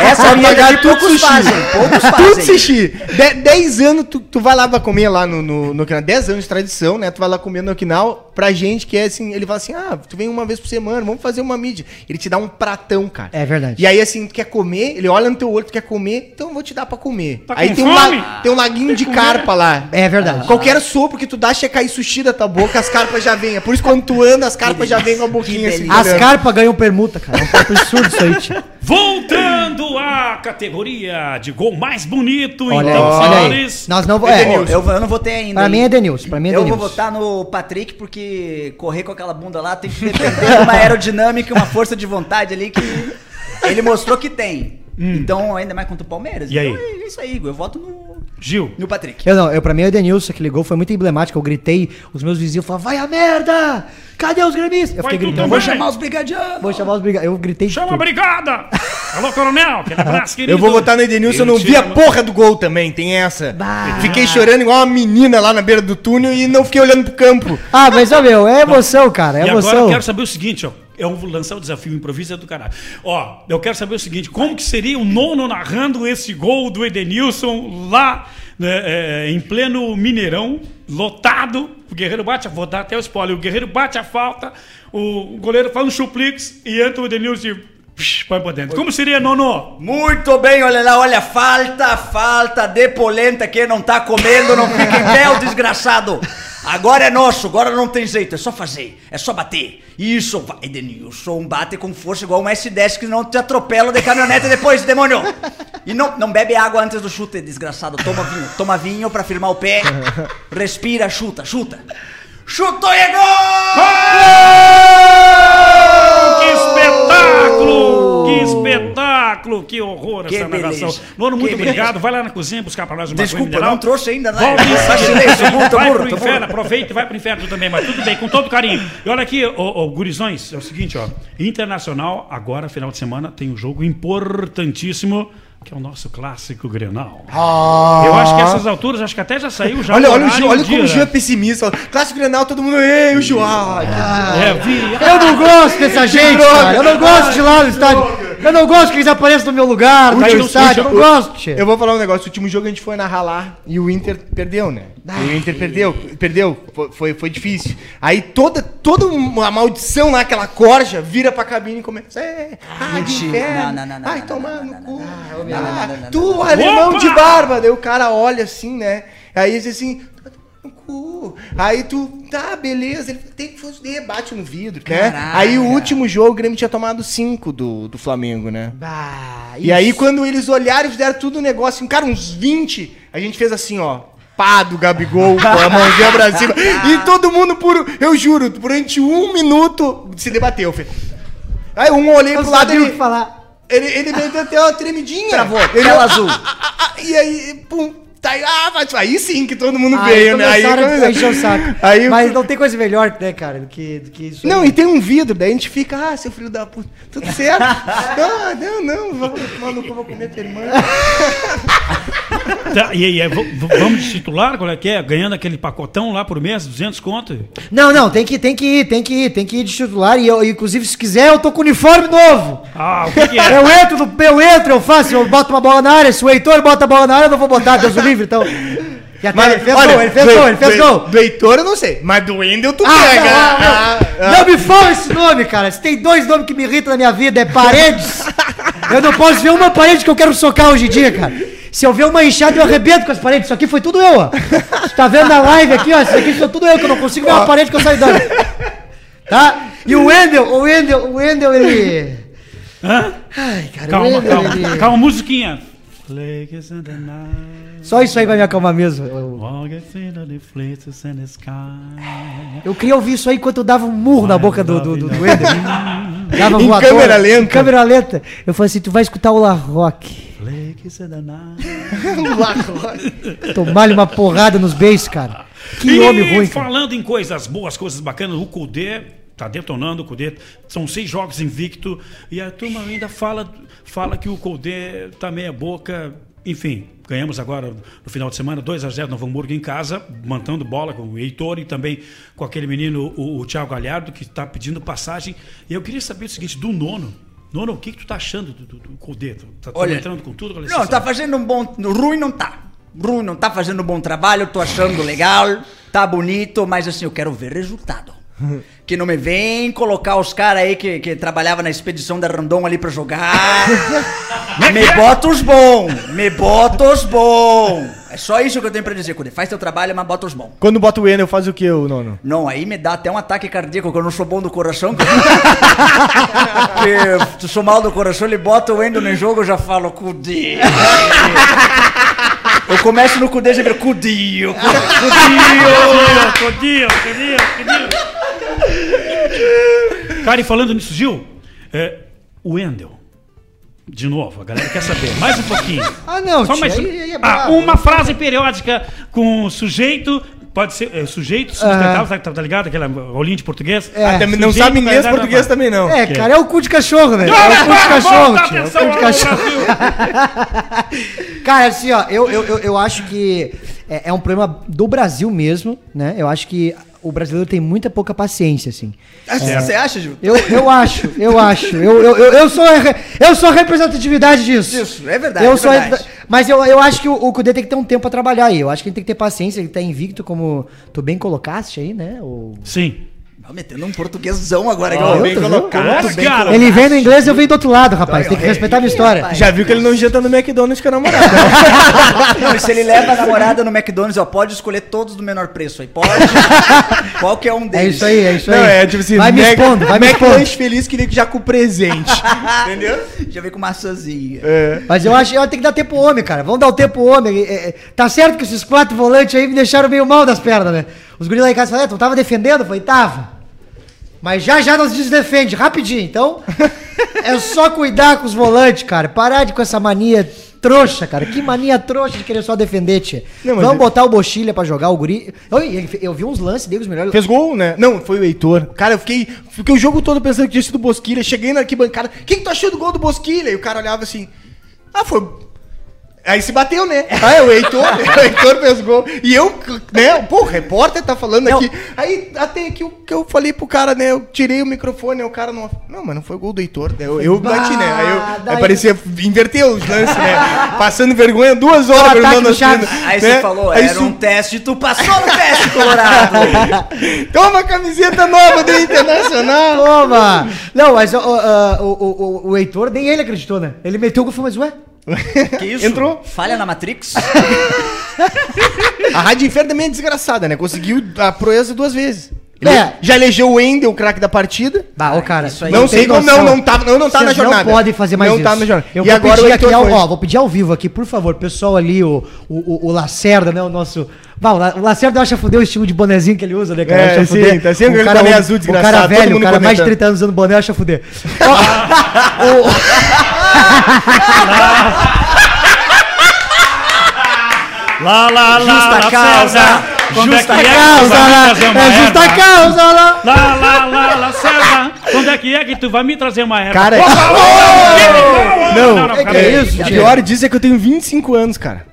Essa é a vinheta que tudo poucos sushi. fazem. Poucos Tudo fazem. sushi. De- 10 anos, tu, tu vai lá pra comer lá no, no, no Okinawa. 10 anos de tradição, né? Tu vai lá comer no Okinawa. Pra gente que é assim, ele fala assim: ah, tu vem uma vez por semana, vamos fazer uma mídia. Ele te dá um pratão, cara. É verdade. E aí, assim, tu quer comer, ele olha no teu olho, tu quer comer, então eu vou te dar pra comer. Tá aí com tem um, la- tem um laguinho de carpa lá. É verdade. Qualquer sopro que tu dá, chega cair sushi da tua boca, as carpas já vêm. É por isso que quando tu anda, as carpas já vêm com a boquinha assim. As carpas ganham permuta, cara. É um papo absurdo isso aí, tio. Voltando à categoria de gol mais bonito, Olha, então, olha aí. senhores. Nós não... Pô, É, eu, eu não votei ainda. pra hein? mim é Denilson, pra mim é Eu vou votar no Patrick porque correr com aquela bunda lá tem que depender de uma aerodinâmica e uma força de vontade ali que ele mostrou que tem. Então, ainda mais contra o Palmeiras. Hum. E aí? Então, é isso aí, Igor. Eu voto no, Gil. no Patrick. Eu não, eu, pra mim é o Denilson, aquele gol foi muito emblemático. Eu gritei, os meus vizinhos falaram, vai a merda! Cadê os gremistas? Eu fiquei gritando, vou chamar, os brigadianos. vou chamar os brigados. Eu gritei Chama a tudo. brigada! Alô, coronel! Aquele abraço, querido. Eu vou votar no Edenilson, eu não vi a porra do gol também, tem essa. Bah. Fiquei chorando igual uma menina lá na beira do túnel e não fiquei olhando pro campo. Ah, mas, ó, meu, é emoção, cara, é E agora emoção. eu quero saber o seguinte, ó. Eu vou lançar o desafio improviso é do caralho. Ó, eu quero saber o seguinte: como que seria o nono narrando esse gol do Edenilson lá né, é, em pleno Mineirão, lotado? O Guerreiro bate a. Vou dar até o spoiler. O Guerreiro bate a falta, o goleiro faz um chuplix e entra o Edenilson e. Põe pra dentro. Como seria, nono? Muito bem, olha lá, olha, falta, falta de polenta que não tá comendo, não fica em pé, o desgraçado. Agora é nosso, agora não tem jeito, é só fazer, é só bater. Isso, vai, Edenilson, bate com força igual um S10 que não te atropela de caminhonete depois, demônio. E não, não bebe água antes do chute, desgraçado, toma vinho, toma vinho pra firmar o pé, respira, chuta, chuta. Chutou e é gol! Que espetáculo! Que espetáculo! Que horror Que essa narração. beleza. Nono, muito Que beleza. obrigado. Vai lá na cozinha buscar pra nós uma Desculpa, mineral. não trouxe ainda, né? Volta em tô Vai pro inferno, aproveita e vai pro inferno também, mas tudo bem, com todo carinho. E olha aqui, ô, ô, gurizões, é o seguinte, ó. Internacional, agora, final de semana, tem um jogo importantíssimo, que é o nosso clássico Grenal. Eu acho que essas alturas, acho que até já saiu já Olha, o olha, o Gil, olha como o Gil é pessimista. Clássico Grenal, todo mundo. Ei, o Gil. Ah, É, vi. Eu não gosto dessa gente, cara. Eu não gosto de ir lá no estádio. Eu não gosto que eles apareçam no meu lugar, no Último- estádio. Eu não gosto. Eu vou falar um negócio. O último jogo a gente foi narrar lá e o Inter perdeu, né? E o Inter perdeu, perdeu. Foi, foi, foi difícil. Aí toda, toda uma maldição lá, aquela corja, vira pra cabine e começa. É, ah, mentira. Não, não, não, não, Ai, tomar no cu. Ah, Tu, alemão de barba. Daí o cara olha assim, né? Aí diz assim. "Tá no cu." Aí tu, tá, beleza, ele tem que foder, bate no vidro, né? Caraca. Aí o último jogo o Grêmio tinha tomado 5 do, do Flamengo, né? Bah, E aí, quando eles olharam e fizeram tudo o negócio, cara, uns 20, a gente fez assim, ó. Pá do Gabigol, com a mãozinha pra cima. E todo mundo por. Eu juro, durante um minuto se debateu. Fê. Aí um olhei eu pro lado que falar. Ele, ele deu até uma tremidinha. Travou, ele, tela azul. e aí, pum. Tá aí, ah, mas aí sim que todo mundo Aí veio, né? Aí, a encher o saco. Aí, Mas não tem coisa melhor, né, cara, do que, do que isso. Não, aí. e tem um vidro, daí a gente fica, ah, seu filho da puta, tudo certo? não, não, não, vamos cu, vou comer tua irmã. Tá, e aí, é, vamos de titular, qual é que é? Ganhando aquele pacotão lá por mês, 200 conto? Não, não, tem que, tem que ir, tem que ir, tem que ir de titular. E eu, inclusive, se quiser, eu tô com uniforme novo. Ah, o que, que é? Eu entro, eu entro, eu faço, eu boto uma bola na área. Se o Heitor bota a bola na área, eu não vou botar, Deus o livre, então. E até ele fez gol, ele fez do- gol, ele fez do- gol. Do Heitor eu não sei, mas do Wendel tu Ah, pega. não, não, não. Ah, ah. Não me fala esse nome, cara. Se tem dois nomes que me irritam na minha vida, é paredes. Eu não posso ver uma parede que eu quero socar hoje em dia, cara. Se eu ver uma enxada, eu arrebento com as paredes. Isso aqui foi tudo eu, ó. Você tá vendo na live aqui, ó? Isso aqui foi tudo eu, que eu não consigo ver uma parede que eu saio dando. Tá? E o Wendel, o Wendel, o Wendel, ele. Hã? Ai, cara, o Calma, Wendel, calma, ele. calma, musiquinha. Flakes in the night. Só isso aí vai me acalmar mesmo. Eu, queria ouvir isso aí enquanto eu dava um murro na boca do, do, do, do Ender. Dava Em voadora. câmera lenta. Em câmera lenta. Eu falei assim, tu vai escutar o La Rock. The night. Tomar-lhe uma porrada nos beijos, cara. Que e homem ruim, cara. falando em coisas boas, coisas bacanas, o Kudê tá detonando o Kudê. São seis jogos invicto e a turma ainda fala, fala que o Kudê tá meia boca. Enfim, ganhamos agora no final de semana 2 a 0 no Hamburgo em casa, mantendo bola com o Heitor e também com aquele menino, o, o Thiago Galhardo, que está pedindo passagem. E eu queria saber o seguinte, do nono. Nono, o que, que tu tá achando do, do, do Tá, Olha, entrando com tudo? com Não, tá fazendo um bom. Ruim não tá. Ruim não tá fazendo um bom trabalho, tô achando legal, tá bonito, mas assim, eu quero ver resultado. Que não me vem colocar os caras aí que, que trabalhavam na expedição da Randon ali pra jogar. me bota os bons, me bota os bons. É só isso que eu tenho pra dizer, Cudê. Faz teu trabalho, mas bota os bons. Quando bota o Wendel, faz o que, o nono? Não, aí me dá até um ataque cardíaco, que eu não sou bom do coração. que eu sou mal do coração, ele bota o Endo no jogo, eu já falo, Cudê. Eu começo no Cudê, já vira Cudinho. Codinho, codinho, codinho. Cara, e falando nisso, Gil, é, o Wendel. De novo, a galera quer saber. Mais um pouquinho. Ah, não, Só tia, mais aí- aí é ah, uma frase periódica com sujeito. Pode ser é, sujeito, substantivo, tá, tá ligado? Aquela aulinha de português. É. Ah, também não Sujeito, sabe inglês, verdade, português também não. É, cara, é o cu de cachorro, né? É o cu de cachorro, tio. É o cu de cachorro. Cara, assim, ó, eu, eu, eu, eu acho que é, é um problema do Brasil mesmo, né? Eu acho que o brasileiro tem muita pouca paciência, assim. Você acha, Gil? Eu, eu acho, eu acho. Eu, eu, eu, eu sou, a eu sou a representatividade disso. Isso, é verdade, Eu é sou a verdade. repre- mas eu, eu acho que o, o Cudê tem que ter um tempo pra trabalhar aí. Eu acho que ele tem que ter paciência, ele tá invicto, como tu bem colocaste aí, né? O... Sim. Tá metendo um portuguesão agora. Ó, igual- bem colocado. Bem cara, colocado. Ele vem no inglês e eu venho do outro lado, rapaz. Então, Tem que é, respeitar a minha história. rapaz. Já viu que ele não janta no McDonald's com a namorada. Não, e se ele leva a namorada no McDonald's, ó, pode escolher todos do menor preço aí. Pode. Qualquer um É deles. isso aí, é isso aí. Não, é tipo assim, vai me expondo, vai me expondo. McLanche feliz que vem já com presente. Entendeu? Já vem com maçãzinha. É. Mas eu acho que tem que dar tempo homem, cara. Vamos dar o tempo homem. É, é, tá certo que esses quatro volantes aí me deixaram meio mal das pernas, né? Os guris lá em casa falaram, "É, tu tava defendendo? Eu falei, tava. Mas já já nós desdefende, rapidinho. Então, é só cuidar com os volantes, cara. Parar de com essa mania trouxa, cara. Que mania trouxa de querer só defender, tia. Não, Vamos ele- botar o Bochilha pra jogar, o guri. Eu, eu, eu vi uns lances dele, os melhores. Fez gol, né? Não, foi o Heitor. Cara, eu fiquei, fiquei o jogo todo pensando que tinha sido o Bosquilha. Cheguei na arquibancada. O que, que tu achou do gol do Bosquilha? E o cara olhava assim. Ah, foi. Aí se bateu, né? Ah, é o Heitor. o Heitor fez gol. E eu, né? Pô, o repórter tá falando aqui. Aí até que eu, que eu falei pro cara, né? Eu tirei o microfone, aí o cara não. Não, mas não foi o gol do Heitor. né? Eu, eu Bah, bati, né? Aí, eu, aí daí- parecia. Inverteu os lances, né? Passando vergonha duas horas perguntando do assim. Chaves. Aí né? você falou, Aí era su- um teste, tu passou no teste, Colorado. Toma a camiseta nova do Internacional. Toma! Não, mas ó, o, o, o, o Heitor, nem ele acreditou, né? Ele meteu o gol e falou, mas ué? Que isso? Entrou. Falha na Matrix? A Rádio Inferno também é desgraçada, né? Conseguiu a proeza duas vezes. Ele É. Já elegeu o Wendel, o craque da partida. Bah, ô, cara, isso aí não sei como, não, não tá, não, não tá na jornada. Não podem fazer mais não isso. tá na jornada. Eu e vou agora pedir o aqui ao, ó, vou pedir ao vivo aqui, por favor, pessoal ali, o, o, o, o Lacerda, né, o nosso... Bah, o La- o Lacerda eu acho fuder o estilo de bonezinho que ele usa, né, cara? É, Acha sim, fuder. tá sempre O boné o- azul O desgraçado, cara todo velho, o cara mais de comentando. 30 anos usando boné, acha fuder. Ó, Lá, lá, lá, Justa lá, causa, César. Quando justa é que é que tu causa, vai me lá, é justa erva? causa, lá. Lá, lá, lá, lá, César. Quando é que é que tu vai me trazer uma erva? Cara, não, não, não, é que calma é aí. isso, o pior disso é que eu tenho 25 anos, cara.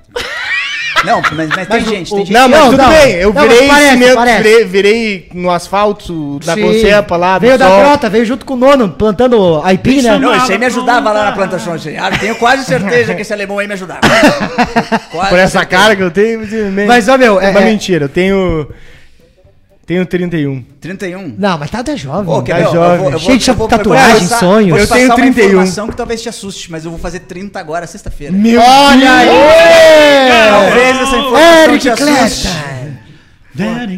Não, mas, mas tem gente, tem gente. Não, mas Não, tudo não. bem. Eu Não, virei parece, cimento, parece. virei, virei no asfalto da. Concepa lá, Veio da sol. Crota, veio junto com o nono, plantando aipim, né? Não, isso aí me ajudava lá na plantação. aí. Ah, tenho quase certeza que esse alemão aí me ajudava. Quase Por essa certeza. cara que eu tenho. Mas, ó, meu, é- é- mentira, eu tenho. Tenho 31. 31. Não, mas tá até jovem. Ô, Tá jovem. vou- eu vou- Cheio de vou tatuagem, sonhos. Eu te tenho passar uma 31. informação que talvez te assuste, mas eu vou fazer 30 agora, sexta-feira. Meu Olha aí! Talvez essa informação Eric te assuste.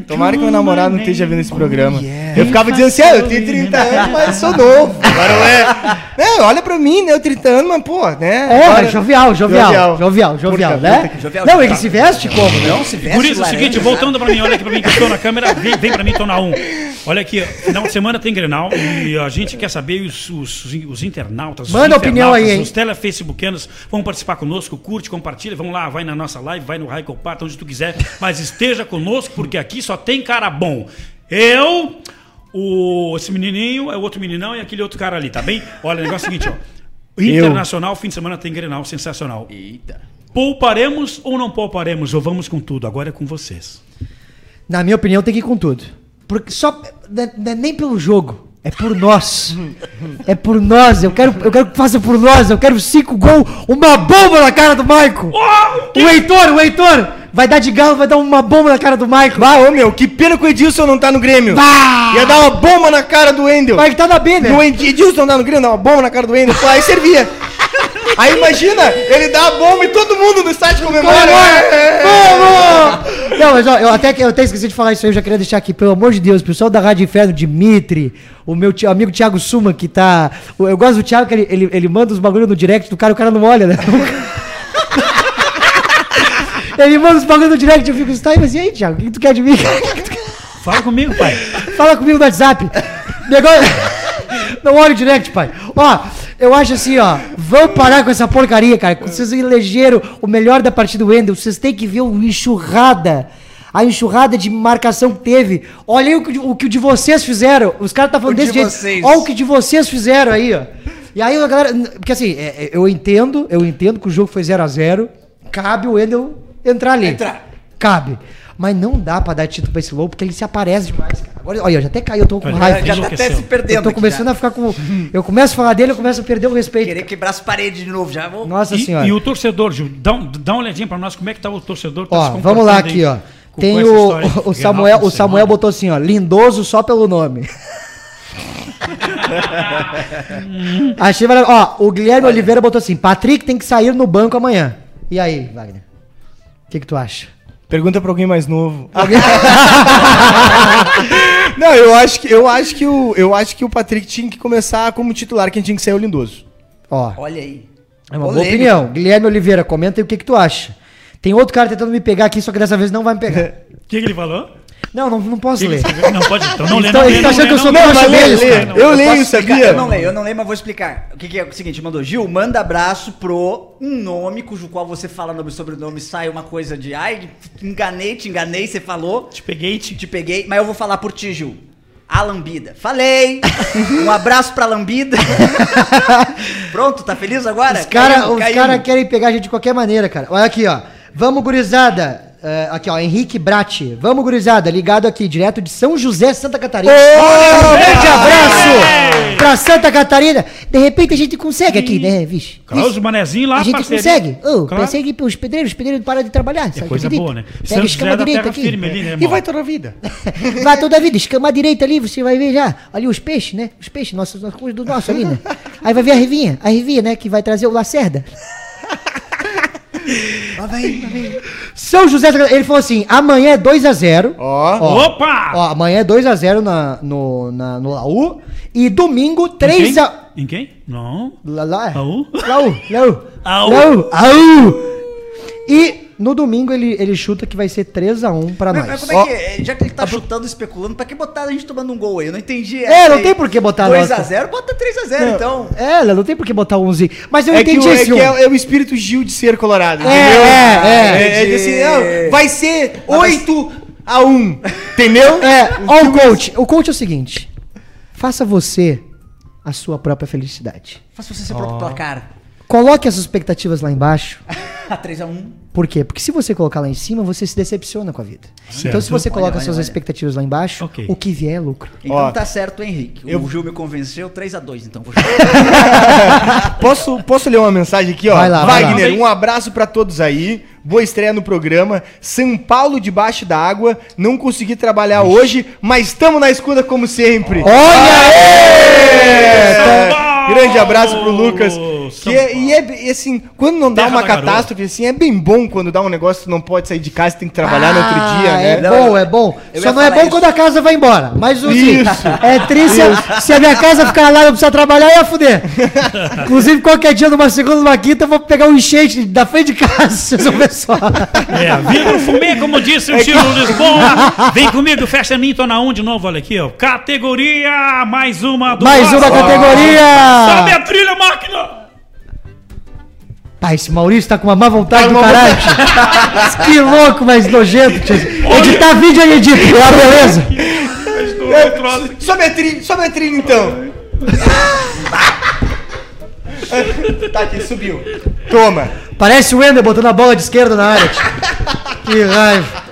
Tomara que meu namorado não esteja vendo esse programa. yeah. Eu ficava dizendo assim, ah, eu tenho 30 anos, mas sou novo. Agora não é. É, olha pra mim, né? Eu 30 anos, mas, pô, né? É, Agora- jovial, jovial, Jovial. jovial, né? Não, jovial. ele se veste como, né? Não se veste Por isso, é o seguinte, né? voltando pra mim, olha aqui pra mim que eu tô na câmera, vem, vem pra mim, tô na 1. Olha aqui, final de semana tem Grenal e a gente quer saber os, os, os internautas, os Manda opinião aí, hein? os telefacebookianos vão participar conosco, curte, compartilha, vão lá, vai na nossa live, vai no Raico Parta, onde tu quiser, mas esteja conosco porque aqui só tem cara bom. Eu, o, esse menininho, é o outro meninão e aquele outro cara ali, tá bem? Olha, o negócio é o seguinte, ó. Internacional, fim de semana tem Grenal, sensacional. Eita. Pouparemos ou não pouparemos? Ou vamos com tudo? Agora é com vocês. Na minha opinião, tem que ir com tudo. Porque só. não é- não é nem pelo jogo. É por nós. É por nós. Eu quero, eu quero que faça por nós. Eu quero cinco gols, uma bomba na cara do Maico. O Heitor, o Heitor. Vai dar de galo, vai dar uma bomba na cara do Maico. Ah, ô meu, que pena que o Edilson não tá no Grêmio. Bah! Ia dar uma bomba na cara do Wendel. Maico tá na B, né? O Ed- Edilson tá no Grêmio, dá uma bomba na cara do Wendel. Pô, Aí servia. Aí imagina, ele dá a bomba e todo mundo no estádio comemora. É. Vamos! Não, mas ó, eu até, eu até esqueci de falar isso aí, eu já queria deixar aqui, pelo amor de Deus, pessoal da Rádio Inferno, Dimitri, o meu amigo Thiago Suma, que tá. o- Eu gosto do Thiago, que ele, ele, ele manda os bagulho no direct do cara, o cara não olha, né? ele manda os bagulho no direct, eu fico, tá aí, mas e aí, Thiago, o que, que tu quer de mim? Fala comigo, pai. Fala comigo no WhatsApp. Negócio... Não olha o direct, pai. Ó, eu acho assim, ó. Vamos parar com essa porcaria, cara. Vocês elegeram o melhor da partida do Wendel. Vocês têm que ver o enxurrada. A enxurrada de marcação que teve. Olha aí o que, o que de vocês fizeram. Os caras tá falando O de desse jeito. vocês. Olha o que de vocês fizeram aí, ó. E aí a galera. Porque assim, é, é, eu entendo, eu entendo que o jogo foi 0 a 0 Cabe o Wendel entrar ali. Entrar. Cabe. Mas não dá pra dar título pra esse louco, porque ele se aparece demais, cara. Agora, olha, já até caiu, eu tô com Olha, raiva. Já, já tá até se perdendo. Eu tô começando já. a ficar com. Eu começo a falar dele, eu começo a perder o respeito. Querer quebrar as paredes de novo já. Vou... Nossa E, senhora. e o torcedor, Gil, dá, um- dá uma olhadinha pra nós como é que tá o torcedor. tá Ó, se vamos lá aqui, aí ó. Tem o, o Grenal Samuel, o Samuel botou assim, ó, lindoso só pelo nome. Achei maravilhoso. Ó, o Guilherme Oliveira botou assim: Patrick tem que sair no banco amanhã. E aí, Wagner? O que, que tu acha? Pergunta pra alguém mais novo. Não, eu acho que eu acho que o eu acho que o Patrick tinha que começar como titular, quem tinha que ser é o Lindoso. Ó, Olha aí. é uma boa Polêmica. opinião. Guilherme Oliveira, comenta aí o que, que tu acha. Tem outro cara tentando me pegar aqui, só que dessa vez não vai me pegar. O que, que ele falou? Não, não, não posso ler. Não, pode então. Não lê, Então, ele tá achando que eu sou não mas lê, deles, lê. cara. Eu leio, sabia? Eu não leio, eu não leio, mas vou explicar. O que, que é o seguinte, mandou Gil, manda abraço pro um nome cujo qual você fala no sobrenome sai uma coisa de ai, enganei, te enganei, você falou, Te peguei, te... te peguei, mas eu vou falar por ti, Gil. A Lambida. Falei! um abraço pra Lambida. Pronto, tá feliz agora? Os caras cara querem pegar a gente de qualquer maneira, cara. Olha aqui, ó. Vamos, gurizada. É, aqui, ó, Henrique Bratti. Vamos, gurizada. Ligado aqui, direto de São José, Santa Catarina. Um grande abraço pra Santa Catarina. De repente a gente consegue aqui, né, vixe? Klaus Manezinho lá, a gente parceria. consegue. Oh, Claro. Pensei que os pedreiros, os pedreiros param de trabalhar. É coisa boa, né? Pega é escama da direita aqui. firme ali, né, E vai toda a vida. Vai toda a vida, escama direita ali, você vai ver já. Ali os peixes, né? Os peixes, coisas do nosso ali, né? Aí vai ver a Rivinha, a Rivinha, né? Que vai trazer o Lacerda. São José, ele falou assim: amanhã é 2x0. Ó. Opa! Ó, amanhã é 2x0 na, no, na, no Laú. E domingo, Em quem? 3x. Em quem? Não. Lá, lá. Laú? Laú, Laú. Au. Laú, Au. E no domingo ele, ele chuta que vai ser 3x1 pra Mas, nós. mas como é que é? Já que ele tá chutando, especulando, pra que botar a gente tomando um gol aí? Eu não entendi. É, não aí. tem por que botar a 2x0, bota 3x0 então. É, não tem por que botar 11. Mas eu É que, entendi é, esse que um. é, é o espírito Gil de ser colorado, É, entendeu? é, é. É, de assim, não, vai ser 8 a 1, entendeu? É, ó o coach. O coach é o seguinte: faça você a sua própria felicidade. Faça você seu próprio placar. Coloque as expectativas lá embaixo. 3x1. Por quê? Porque se você colocar lá em cima, você se decepciona com a vida. Então, se você Olha, coloca olha, suas olha. expectativas lá embaixo, Ok. o que vier é lucro. Então Ó. tá certo, Henrique. O Gil me convenceu 3x2, então. Posso, posso ler uma mensagem aqui, ó? Vai lá, vai Wagner, lá. um abraço pra todos aí. Boa estreia no programa. São Paulo debaixo da água. Não consegui trabalhar hoje, mas estamos na escuta como sempre. Olha aí! São Paulo! Grande abraço pro Lucas. Que é- e é e assim, quando não dá Terra uma da garoa. catástrofe assim, é bem bom quando dá um negócio que tu não pode sair de casa, tem que trabalhar no outro dia, é né? bom, é bom. Eu Só ia não é falar bom isso. quando a casa vai embora. Mas o assim, Isso. é triste se- se a minha casa ficar lá e eu precisar trabalhar, eu ia fuder. Inclusive, qualquer dia, numa segunda, numa quinta, eu vou pegar um enchente da frente de casa, se resolver só. É, viva o fumê, como disse o Tiro Lisboa. Vem comigo, Festa Ninton na 1 de novo, olha aqui, ó. Categoria, mais uma do Mais uma Oscar. Sobe a trilha, máquina! Pai, esse Maurício tá com uma má vontade Tá do uma caralho. tio. que louco, mas nojento. tio. Editar vídeo eu edito, é uma beleza. Sobe a trilha, sobe a trilha então. tá aqui, subiu. Toma. Parece o Wender botando a bola de esquerda na área. tio. Que raiva.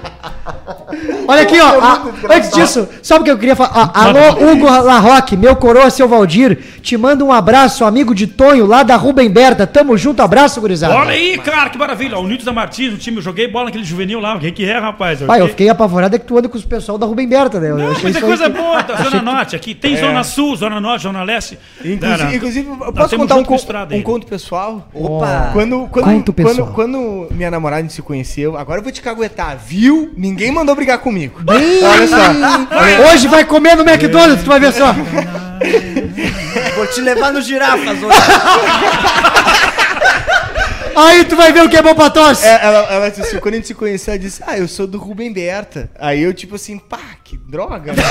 Olha aqui, ó. a- antes disso, sabe o que eu queria falar? Ó, alô, Hugo Larroque, meu coroa, seu Valdir. Te manda um abraço, amigo de Tonho, lá da Rubem Berta. Tamo junto, abraço, gurizada. Olha aí, cara, que maravilha. O Nilton da Martins, o time, eu joguei bola naquele juvenil lá. O que é, rapaz? Pai, eu fiquei apavorado é que tu anda com os pessoal da Rubem Berta, né? Eu Não, achei mas é coisa que- boa, tá? Zona Norte aqui. Tem Zona Sul, Zona Norte, Zona Leste. Inclusive, Cara, inclusive, eu posso contar um, con- um conto pessoal? Opa! Quando, quando, Conto quando, pessoal. quando minha namorada se conheceu, agora eu vou te caguetar, viu? Ninguém mandou brigar comigo. Olha só. Hoje vai comer no McDonald's, tu vai ver só. Vou te levar no girafas hoje. Aí tu vai ver o que é bom pra tosse. É, ela, ela disse assim, quando a gente se conheceu, ela disse, ah, eu sou do Rubem Berta. Aí eu, tipo assim, pá, que droga, né?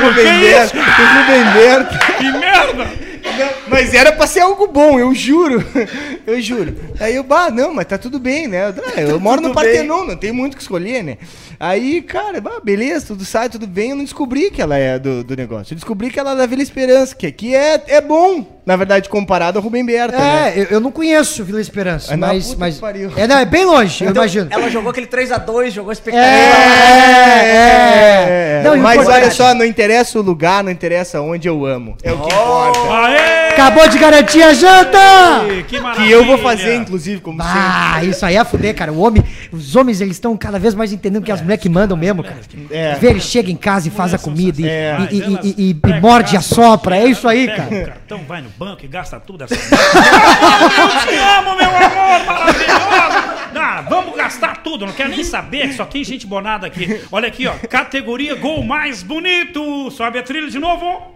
Rubem Berta, do Rubem Berta. Que merda! Não, mas era pra ser algo bom, eu juro. Eu juro. Aí eu, bah, não, mas tá tudo bem, né? Ah, Eu moro no Partenon, não tem muito o que escolher, né? Aí, cara, bah, beleza, tudo sai, tudo bem. Eu não descobri que ela é do, do negócio. Eu descobri que ela é da Vila Esperança, que aqui é, é bom, na verdade, comparado ao Rubem Berta, né? É, eu, eu não conheço Vila Esperança, É mas. puta mas que pariu. é, não, é bem longe, eu imagino. Ela jogou aquele 3x2, jogou É, expectativa. é, é. Não, e o mas olha só, não interessa o lugar, não interessa onde eu amo. É o que importa. Aê! Acabou de garantir a janta! Que maravilha! Que eu vou fazer, inclusive, como sempre. Ah, isso aí é fuder, cara. O homem, os homens, eles estão cada vez mais entendendo que as mulheres que mandam mesmo, cara. É. Vê, ele chega em casa e faz a comida e, É. e, e- e- e- e morde e assopra. É isso aí, cara. o cartão, vai no banco e gasta tudo essa. eu te amo, meu amor, maravilhoso! Não, vamos gastar tudo, não quero nem saber, que só tem gente bonada aqui. Olha aqui, ó, categoria gol mais bonito. Sobe a trilha de novo.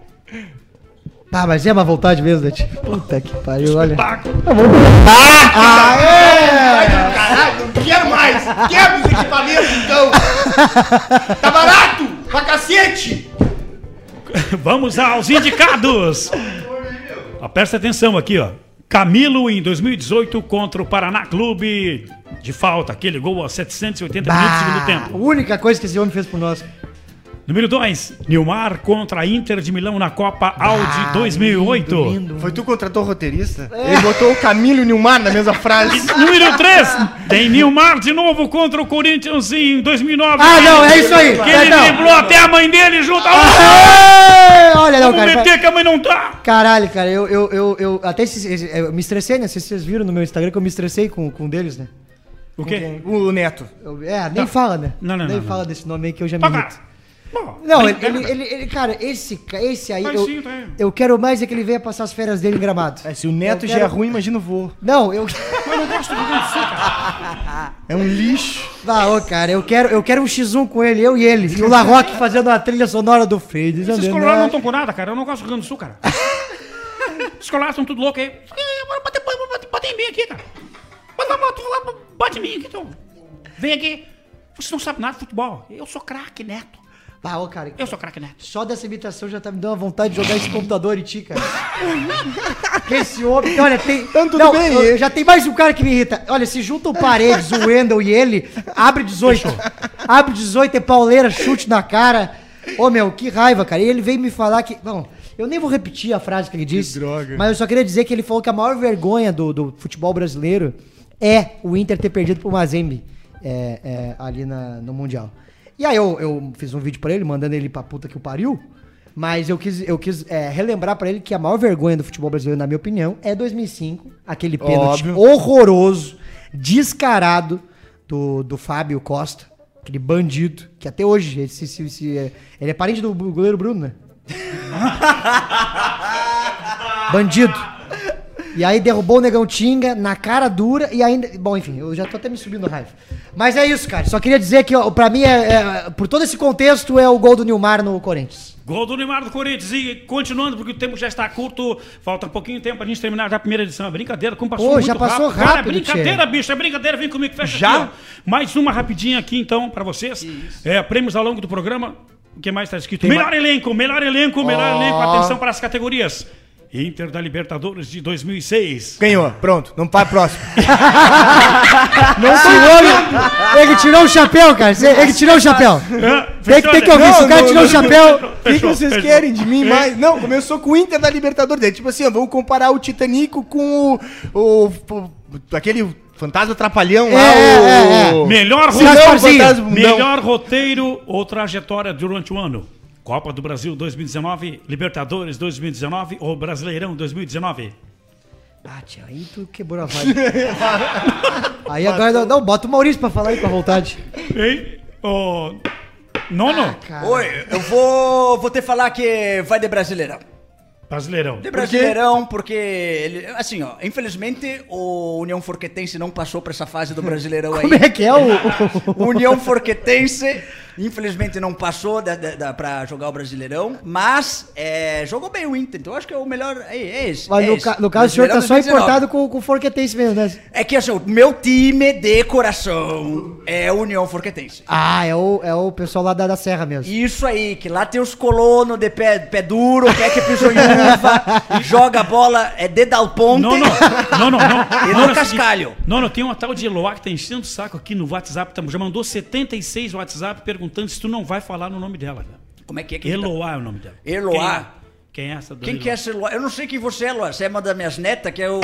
Ah, mas é uma vontade mesmo, né? Puta que pariu, olha. Taco. Caralho, não quero mais! Quebra os equipamentos, então! Tá barato! Pra cacete! Vamos aos indicados. Presta atenção aqui, ó. Camilo em 2018 contra o Paraná Clube de falta, aquele gol a 780 minutos do segundo Bah, tempo. a única coisa que esse homem fez por nós. Número 2, Nilmar contra a Inter de Milão na Copa Audi 2008. Lindo, lindo. Foi tu que contratou o roteirista? Ele botou o Camilo e o Nilmar na mesma frase. Número 3, tem Nilmar de novo contra o Corinthians em 2009. Ah, não, é isso aí. Que É, ele não. driblou até a mãe dele junto. Ah, Aê! Olha, não, vamos cara. meter que a mãe não tá. Caralho, cara, eu, eu, eu, eu até esse- eu me estressei, né? Vocês, vocês viram no meu Instagram que eu me estressei com, com um deles, né? O quê? O Neto. Eu- é, nem fala, né? Não, não, Nem não, fala desse nome aí que eu já me irrito. Bom, Não, ele, ele, ele, ele- cara, esse, esse aí, Mas eu, sim, tá aí. eu quero mais é que ele venha passar as férias dele em Gramado. É, se o Neto Eu já é quero- ruim, imagina o vô. Não, eu... Eu não gosto do Sul, cara. É um lixo. Ah, ô, cara, eu quero, eu quero um X1 com ele, eu e ele. E o Larroque fazendo a trilha sonora do Freire. Esses colorados não estão com nada, cara. Eu não gosto do Rio Grande do Sul, cara. Os colorados estão tudo loucos aí. Bate, bate, bate, bate em mim aqui, cara. Bate, bate, bate em mim aqui, então. Vem aqui. Você não sabe nada de futebol. Eu sou craque, Neto. Ah, ô, cara, Eu sou craque, Neto. só dessa imitação já tá me dando uma vontade de jogar esse computador em ti, cara. Que esse homem. Olha, tem. Tudo não, bem, eu- já tem mais um cara que me irrita. Olha, se juntam paredes, o Wendel e ele, abre 18. Abre 18, é pauleira, chute na cara. Ô, meu, que raiva, cara. E ele veio me falar que. Bom, eu nem vou repetir a frase que ele disse. droga. Mas eu só queria dizer que ele falou que a maior vergonha do, do futebol brasileiro é o Inter ter perdido pro Mazembe é, é, ali na- no Mundial. E aí eu, eu fiz um vídeo pra ele, mandando ele pra puta que o pariu. Mas eu quis, eu quis é, relembrar pra ele que a maior vergonha do futebol brasileiro, na minha opinião, é 2005. Aquele pênalti Óbvio. horroroso, descarado do, do Fábio Costa. Aquele bandido, que até hoje, esse, esse- esse- é- ele é parente do goleiro Bruno, né? Bandido. E aí derrubou o Negão Tinga na cara dura e ainda. Bom, enfim, eu já tô até me subindo raiva. Mas é isso, cara. Só queria dizer que, ó, pra mim, é, é- por todo esse contexto, é o gol do Nilmar no Corinthians. Gol do Neymar do Corinthians. E continuando, porque o tempo já está curto, falta pouquinho tempo pra gente terminar já a primeira edição. É brincadeira, como passou Pô, muito já passou Cara, é rápido, brincadeira, tchê. bicho, é brincadeira. Vem comigo, fecha Já? aqui. Mais uma rapidinha aqui, então, pra vocês. É, prêmios ao longo do programa. O que mais tá escrito? melhor elenco, melhor elenco, melhor Ó. elenco. Atenção para as categorias. Inter da Libertadores de 2006. Ganhou, pronto. Não para próximo. Não tirou. Ele tirou o chapéu, cara. Ele tirou o chapéu. Tem, que- tem que ouvir. Não, Se o cara não, tirou o chapéu. O que, que vocês fechou. querem de mim mais? Não, começou com o Inter da Libertadores. É tipo assim, ó, vamos comparar o Titanic com o. o, o- aquele fantasma trapalhão lá. É, é, o... Melhor roteiro. Melhor roteiro ou trajetória durante o ano? Copa do Brasil 2019, Libertadores 2019 ou Brasileirão 2019? Ah, tia, aí tu quebrou a vibe. aí agora. Não, não, bota o Maurício pra falar aí com a vontade. Hein? Ô, Nono? Cara. Oi, eu vou, vou te falar que vai de Brasileirão. Brasileirão. De Brasileirão, porque, ele, assim, ó, infelizmente o União Forquetense não passou pra essa fase do Brasileirão aí. Como é que é o. União Forquetense, infelizmente, não passou pra jogar o Brasileirão, mas é, jogou bem o Inter, então eu acho que é o melhor. É, é esse. Mas é no, esse. ca- no caso, o senhor tá só 2019. importado com, com o Forquetense mesmo, né? É que assim, o meu time de coração é o União Forquetense. Ah, é o, é o pessoal lá da, da Serra mesmo. Isso aí, que lá tem os colonos de pé, pé duro, pé que pisou uva, joga a bola, é de Dal Ponte. Não, não, não, não, não. E não, é cascalho. Não, não, tem uma tal de Eloá que tá enchendo o saco aqui no WhatsApp, tá- já mandou 76 WhatsApp perguntando se tu não vai falar no nome dela. cara. Como é que é que Eloá é o nome dela. Eloá? Quem é, é essa dona Quem que é essa Eloá? Eu não sei quem você é, Eloá. Você é uma das minhas netas, que eu.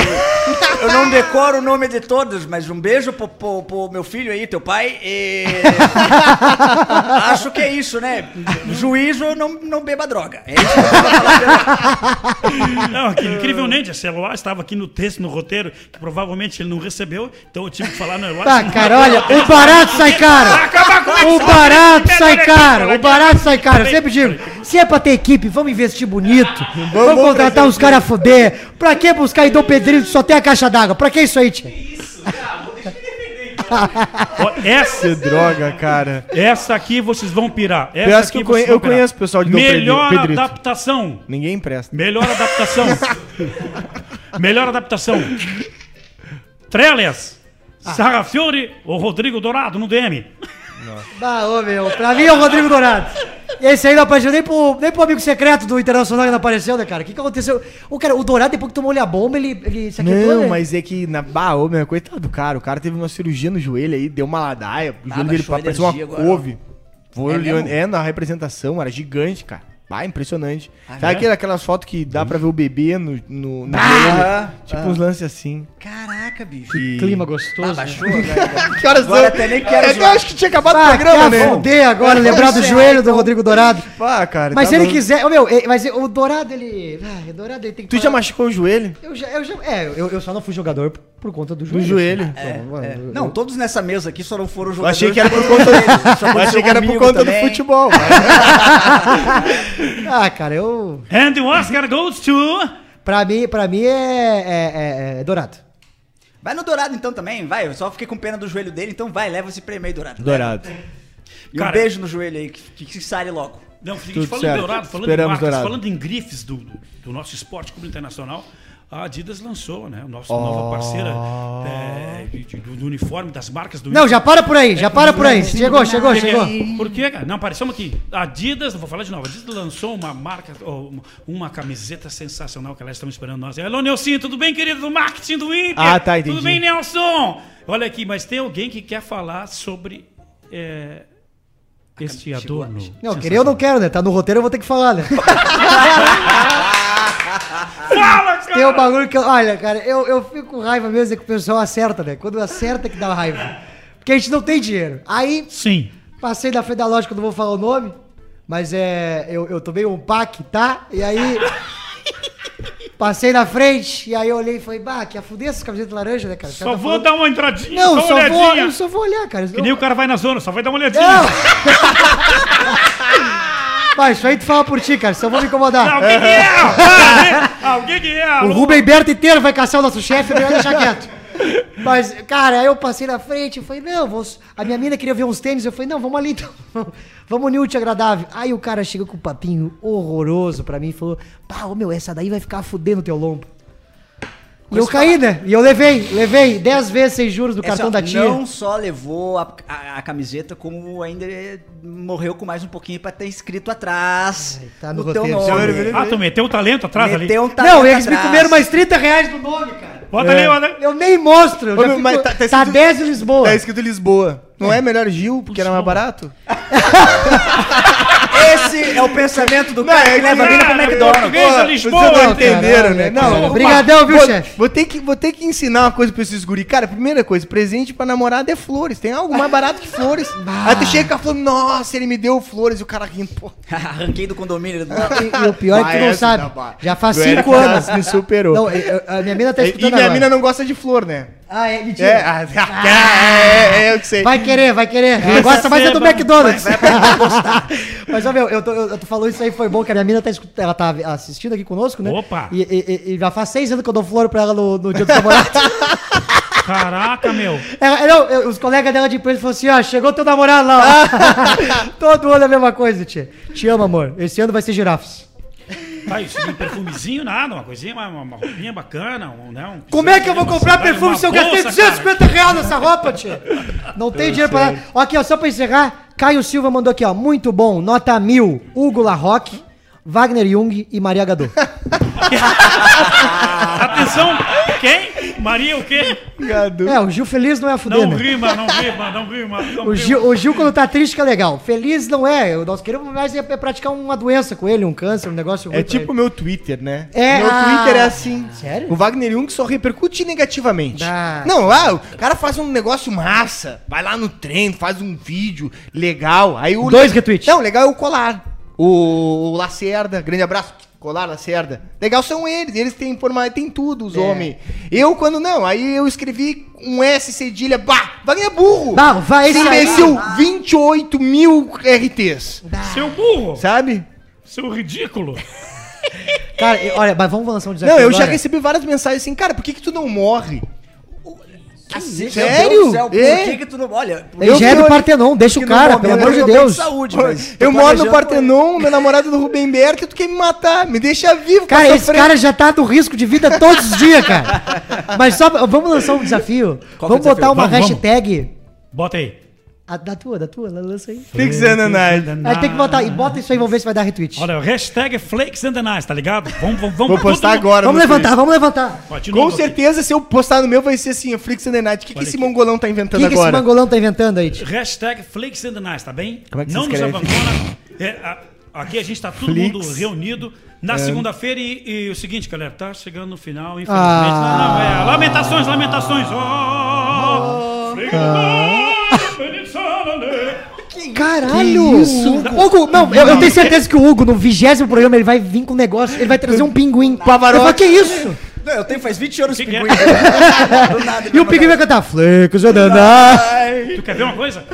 Eu não decoro o nome de todos, mas um beijo pro, pro- pro meu filho aí, teu pai. E... Acho que é isso, né? Juízo, não, não beba droga. É isso que eu vou falar. Não, que incrivelmente, esse Eloá estava aqui no texto, no roteiro, que provavelmente ele não recebeu, então eu tive que falar no Eloá. Tá, cara, olha, o barato sai caro. O barato sai caro. O barato sai caro. Eu sempre digo, se é pra ter equipe, vamos investir bonito. Vamos vamos contratar uns caras a fuder. Pra que buscar Dom Pedrinho que só tem a caixa d'água? Pra que isso aí, tia? Ó, Essa, Que droga, cara. essa aqui vocês vão pirar. Essa Pior aqui que eu vocês conhe- vão eu pirar. conheço o pessoal de Dom Melhor Pedrito. adaptação. Ninguém empresta. Melhor adaptação. Melhor adaptação. Trellas, Sarrafiore ou Rodrigo Dourado no DM? Bah, ô meu, pra mim é o Rodrigo Dourado. Esse aí não apareceu nem pro, nem pro amigo secreto do Internacional que não apareceu, né, cara? O que, que aconteceu? O cara, o Dourado, depois que tomou-lhe a bomba, ele, ele se aquietou, Não, né? mas é que na bah, ô, meu, coitado do cara. O cara teve uma cirurgia no joelho aí, deu uma ladaia. O Ah, joelho dele baixou a parecia uma energia agora, couve. Foi É olhando- mesmo? é, na representação, era gigante, cara. Bah, impressionante. Ah, Sabe é? aquela- aquelas fotos que dá pra ver o bebê no, no, no Ah, joelho? Tipo uns lances assim. Caraca, bicho. E- Clima gostoso. Ah, baixou agora. Que horas Agora até nem quero É que eu acho que tinha acabado o Ah, programa, né? fuder agora, lembrar do joelho do Rodrigo Dourado. Pá, cara. Mas tá se ele quiser. Ô, meu, mas o Dourado, ele. Ah, o Dourado, ele tem que. Tu já falar- machucou o joelho? Eu já, eu já. É, eu, eu só não fui jogador por, por conta do Do joelho. joelho. assim. Então, mano, eu- Não, todos nessa mesa aqui só não foram Eu jogadores. achei que era por conta dele. Eu achei que era por conta do futebol. Ah, cara, eu. And the Oscar goes to... Pra mim, pra mim é, é, é- é Dourado. Vai no Dourado então também, vai. Eu só fiquei com pena do joelho dele, então vai, leva esse prêmio aí, Dourado. Dourado. E um Cara- beijo no joelho aí, que, que, sare logo. Não, seguinte, falando certo. em Dourado, falando Esperamos em marcas, Dourado. falando em grifes do, do, do nosso esporte clube internacional, a Adidas lançou, né? A nossa nova parceira é, de- de- do, do uniforme, das marcas do Não, já para por aí, já para por aí. Chegou, chegou, chegou. Por quê, cara? Não, aparecemos aqui. A Adidas, vou falar de novo, a Adidas lançou uma marca, uma- uma camiseta sensacional que elas estão esperando nós. Alô, Nelson, tudo bem, querido? Do marketing do Inter? Ah, tá, entendi. Tudo bem, Nelson? Olha aqui, mas tem alguém que quer falar sobre é, este adorno. Não, querer eu não quero, né? Tá no roteiro, eu vou ter que falar, né? Fala, cara! Tem um bagulho que eu. Olha, cara, eu, eu fico com raiva mesmo é que o pessoal acerta, né? Quando acerta é que dá raiva. Porque a gente não tem dinheiro. Aí, Sim. passei da frente da loja que eu não vou falar o nome, mas é. Eu, eu tomei um pack, tá? E aí. Passei na frente, e aí eu olhei e falei, bah, que a fuder essas camisetas laranja, né, cara? Só caras tá vou falando- dar uma entradinha, Não, só só uma vou, olhadinha. eu só vou olhar, cara. Que nem o cara vai na zona, só vai dar uma olhadinha. Não! Mas isso aí tu fala por ti, cara, senão eu vou me incomodar. Não, o que, é? Ah, ah, o que, é? O Rubem Berto inteiro vai caçar o nosso chefe, é melhor deixar quieto. Mas, cara, aí eu passei na frente, eu falei, não, vou... a minha mina queria ver uns tênis, eu falei, não, vamos ali então. Vamos unir o agradável. Aí o cara chegou com um papinho horroroso pra mim e falou, pá, ô meu, essa daí vai ficar fudendo teu lombo. E eu caí, né? E eu levei, levei 10 vezes sem juros do cartão da tia. Não só levou a, a- a camiseta, como ainda morreu com mais um pouquinho pra ter escrito atrás Ai, tá no o teu nome. Ah, tu meteu o talento atrás ali. Meteu um Não, talento eles me atrás. comeram mais 30 reais do nome, cara. Bota ali, olha. Eu nem mostro, eu Ô, meu, fico... mas tá, tá- tá escrito- 10 em Lisboa. Tá escrito Lisboa. Não é melhor Gil, porque era mais barato? Esse é o pensamento do Não, cara é que que- leva a vida pro McDonald's. é Lisboa, vocês não entenderam, né? Não, Obrigadão, viu, vou, chefe? Vou ter, que, vou ter que ensinar uma coisa pra esses guri. Cara, primeira coisa, presente pra namorada é flores. Tem algo mais barato que flores. Aí tu chega com a flor, nossa, ele me deu flores. E o cara rindo, pô. Arranquei do condomínio. Do... E, e o pior é que tu Ah, não sabe. Já faz O Eric 5 anos. me superou. Não, a minha mina tá E- escutando e minha mina não gosta de flor, né? Ah, é, mentira. É, ah, é, é, é, eu que sei. Vai querer, vai querer. Gosta mais é do vai- McDonald's. Mas, ó, meu, eu tô, eu, tu falou isso aí, foi bom, que a minha mina tá, ela tá assistindo aqui conosco, né? Opa. E, e- e- já faz seis anos que eu dou flor pra ela no, no dia dos namorados. Caraca, meu. Ela- não, eu- os colegas dela de empresa falaram assim, ó, chegou teu namorado lá, ó. Todo ano é a mesma coisa, tia. Te amo, amor. Esse ano vai ser girafas. Tá, isso um perfumezinho, nada, uma coisinha, uma, uma roupinha bacana, um, né? Um Como é que eu vou comprar perfume se eu gastei bolsa, 250 reais nessa roupa, tia? Não tem dinheiro pra nada. Ó, Aqui, ó, só pra encerrar, Caio Silva mandou aqui, ó, muito bom, nota mil, Hugo Larroque, Wagner Jung e Maria Gadot. Atenção, quem? Maria o quê? Gado. É, o Gil feliz não é a fuder, Não né? rima, não rima, não rima. Não O rima. Gil, o Gil, quando tá triste, que é legal. Feliz não é. Nós queremos mais é, é praticar uma doença com ele, um câncer, um negócio É tipo o meu Twitter, né? É, meu ah. Twitter é assim. Sério? O Wagner Jung só repercute negativamente. Ah. Não, ah, o cara faz um negócio massa, vai lá no treino, faz um vídeo legal. Aí o Dois retweets. Não, legal é o Colar. O, o Lacerda, grande abraço. Colar, Lacerda. Legal são eles, eles têm forma, tem tudo, É. os homens. Eu, quando não, aí eu escrevi um S cedilha, bah, Wagner é burro. Bah, vai Esse imbecil, 28 mil RTs. Seu burro, Sabe? seu ridículo. Cara, olha, mas vamos lançar um desafio Não, eu já agora? recebi várias mensagens assim, cara, por que, que tu não morre? Assim, Sério? Meu Deus do céu, por É? que que tu não... Olha... Ele Eu já é do Partenon, deixa o cara, pelo amor de Deus. saúde, eu moro no Partenon, meu namorado é do Rubem Berto, e tu quer me matar. Me deixa vivo, Cara, esse sofrer. cara já tá do risco de vida todos os dias, cara. Mas só, vamos lançar um desafio. Qual é o vamos botar uma Vamos, vamos. hashtag. Bota aí. A, da tua, da tua, lança aí. Flix and the Night. Aí tem que botar. E bota isso aí, vamos ver se vai dar retweet. Olha, o hashtag Flakes and the Nice, tá ligado? Vamos, vamos, vamos Vou postar agora. Vamos levantar, vamos levantar. Ó, de Com novo certeza, se eu postar no meu, vai ser assim, o Flix and the Night. O que, que Olha esse aqui. mongolão tá O inventando que, que esse agora? mangolão tá inventando aí? tio? Hashtag Flakes and the Nice, tá bem? Como é que se Não nos escreve? abandona. É, a- aqui a gente tá todo Flix. mundo reunido na segunda-feira e, e o seguinte, galera, tá chegando no final, infelizmente. Ah. Não, não, é, lamentações, lamentações. Oh, Flakes and the Nice, Caralho! Hugo, não, eu, eu tenho certeza que o Hugo, no vigésimo programa, ele vai vir com um negócio, ele vai trazer um pinguim. Pavarotti. Eu que isso? Não, eu tenho faz 20 anos Que é? pinguim. Nada, E o pinguim vai cantar Flecos. Tu quer ver uma coisa?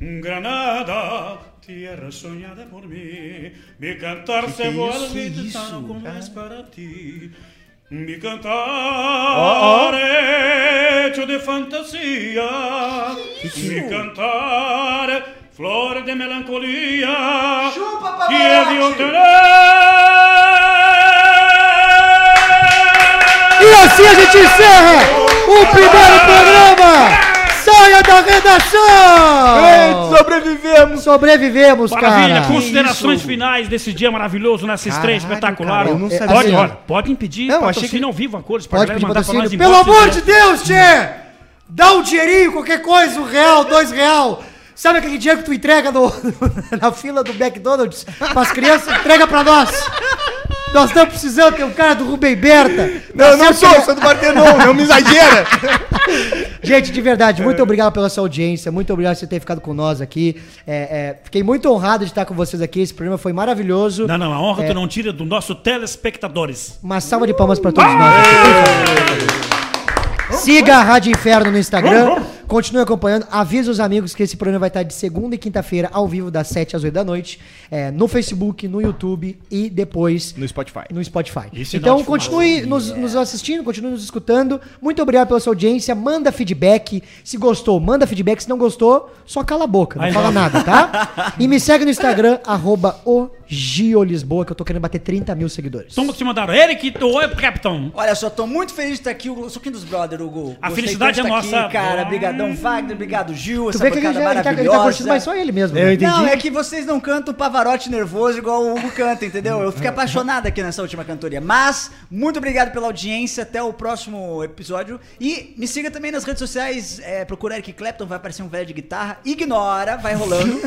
Granada, tierra sonhada por mim, me cantar se vuelve tan como es para ti. Mi cantar hecho de fantasía, mi cantar flor de melancolía, que Dios E assim a gente encerra o primeiro programa! Saia da redação! É, sobrevivemos. Sobrevivemos, Maravilha, cara! considerações finais desse dia maravilhoso, nessa estreia Caralho, espetacular. cara, eu não sabia. Pode, olha, pode impedir Não, achei que- ao vivo a cores Pode pedir mandar pra nós patrocínio. Pelo amor de Deus, Tchê! Dá um dinheirinho, qualquer coisa, um real, dois real. Sabe aquele dinheiro que tu entrega no- na fila do McDonald's pras crianças? Entrega pra nós! Nós estamos precisando, tem um cara do Rubem Berta. Não, eu não sou, que- sou do Partenon, não me exagera. Gente, de verdade, muito obrigado pela sua audiência, muito obrigado por você ter ficado com nós aqui. É, é, fiquei muito honrado de estar com vocês aqui, esse programa foi maravilhoso. Não, não, a honra É. tu não tira do nosso telespectadores. Uma salva de palmas para todos nós. aqui. Siga a Rádio Inferno no Instagram, Continue acompanhando. Avisa os amigos que esse programa vai estar de segunda e quinta-feira, ao vivo, das 7 às 8 da noite. é, no Facebook, no YouTube e depois No Spotify. no Spotify. Sinal Então continue nos, nos assistindo, continue nos escutando. Muito obrigado pela sua audiência. Manda feedback. Se gostou, manda feedback. Se não gostou, só cala a boca. Não Aí fala nada, tá? E me segue no Instagram, arroba o Gio Lisboa, que eu tô querendo bater 30 mil seguidores. Como que te mandaram? Eric, oi, Capitão. Olha só, tô muito feliz de estar aqui, o Suquinho dos Brother, Hugo. A Gostei felicidade é nossa. Aqui, cara, Hum. Brigadão Wagner, obrigado Gil, Tu essa vê que ele, bancada já, ele, tá, ele maravilhosa. tá curtindo mais só ele mesmo. Eu né? entendi. Não, é que vocês não cantam Pavarotti nervoso igual o Hugo canta, entendeu? Eu fiquei apaixonado aqui nessa última cantoria. Mas, muito obrigado pela audiência, até o próximo episódio. E me siga também nas redes sociais, é, procura Eric Clapton, vai aparecer um velho de guitarra. Ignora, vai rolando,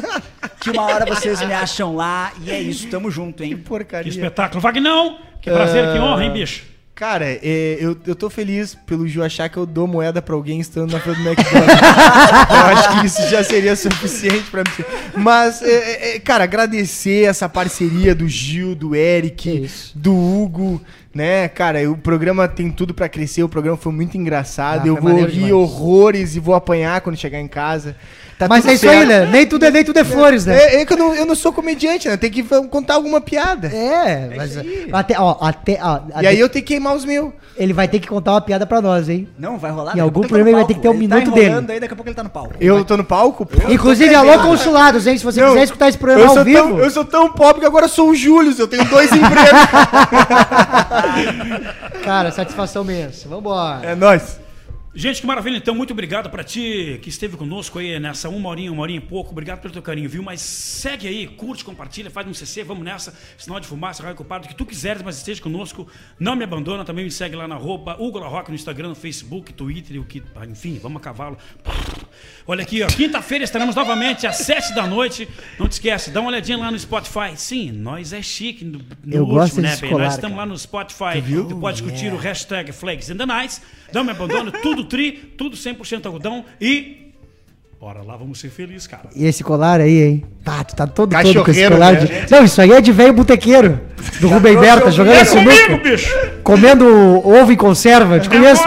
que uma hora vocês me acham lá. E é isso, tamo junto, hein? Que Porcaria. espetáculo. Vagnão, que prazer, que honra, hein, bicho? Cara, é, eu, eu tô feliz pelo Ju achar que eu dou moeda pra alguém estando na fila do McDonald's. eu acho que isso já seria suficiente pra mim. Mas, é, é, cara, agradecer essa parceria do Gil, do Eric, isso. do Hugo, né? Cara, o programa tem tudo pra crescer, o programa foi muito engraçado. Ah, eu vou rir horrores e vou apanhar quando chegar em casa. Tá Mas tudo é isso aí, certo. né? Nem tudo é, nem tudo é flores, né? É, é que eu não, eu não sou comediante, né? Tem que contar alguma piada. É, mas até, ó, até, ó, E aí eu tenho que queimar os meus. ele vai ter que contar uma piada pra nós, hein? Não, vai rolar. Em algum ele tá programa no vai ter que ter um. Ele minuto tá dele. Aí, daqui a pouco ele tá no palco. Eu tô no palco? Pô. Inclusive, alô, consulados, hein? Se você quiser escutar esse programa eu ao vivo. Tão, eu sou tão pobre que agora eu sou o Júlio, eu tenho dois empregos. Cara, satisfação imensa. Vambora. É nóis. Gente, que maravilha. Então, muito obrigado pra ti que esteve conosco aí nessa uma horinha, uma horinha e pouco. Obrigado pelo teu carinho, viu? Mas segue aí, curte, compartilha, faz um CC, vamos nessa. Sinal de fumaça, raio culpado, o que tu quiseres, mas esteja conosco. Não me abandona, também me segue lá na roupa Hugo La Rock no Instagram, no Facebook, Twitter, o que. Enfim, vamos a cavalo. Olha aqui, ó. Quinta-feira estaremos novamente às sete da noite. Não te esquece, dá uma olhadinha lá no Spotify. Sim, nós é chique. No, no Eu gosto desse bem? colar, Nós estamos cara. lá no Spotify. Tu, pode curtir o hashtag Flags in the Nights. Não me abandona, tudo tri, tudo 100% algodão e. Bora lá, vamos ser felizes, cara. E esse colar aí, hein? Tá, tu tá todo todo com esse colar né? de... Não, isso aí é de velho botequeiro. Do Rubem Berta, jogando É sinuca. bicho! Comendo ovo em conserva. Te É conheço.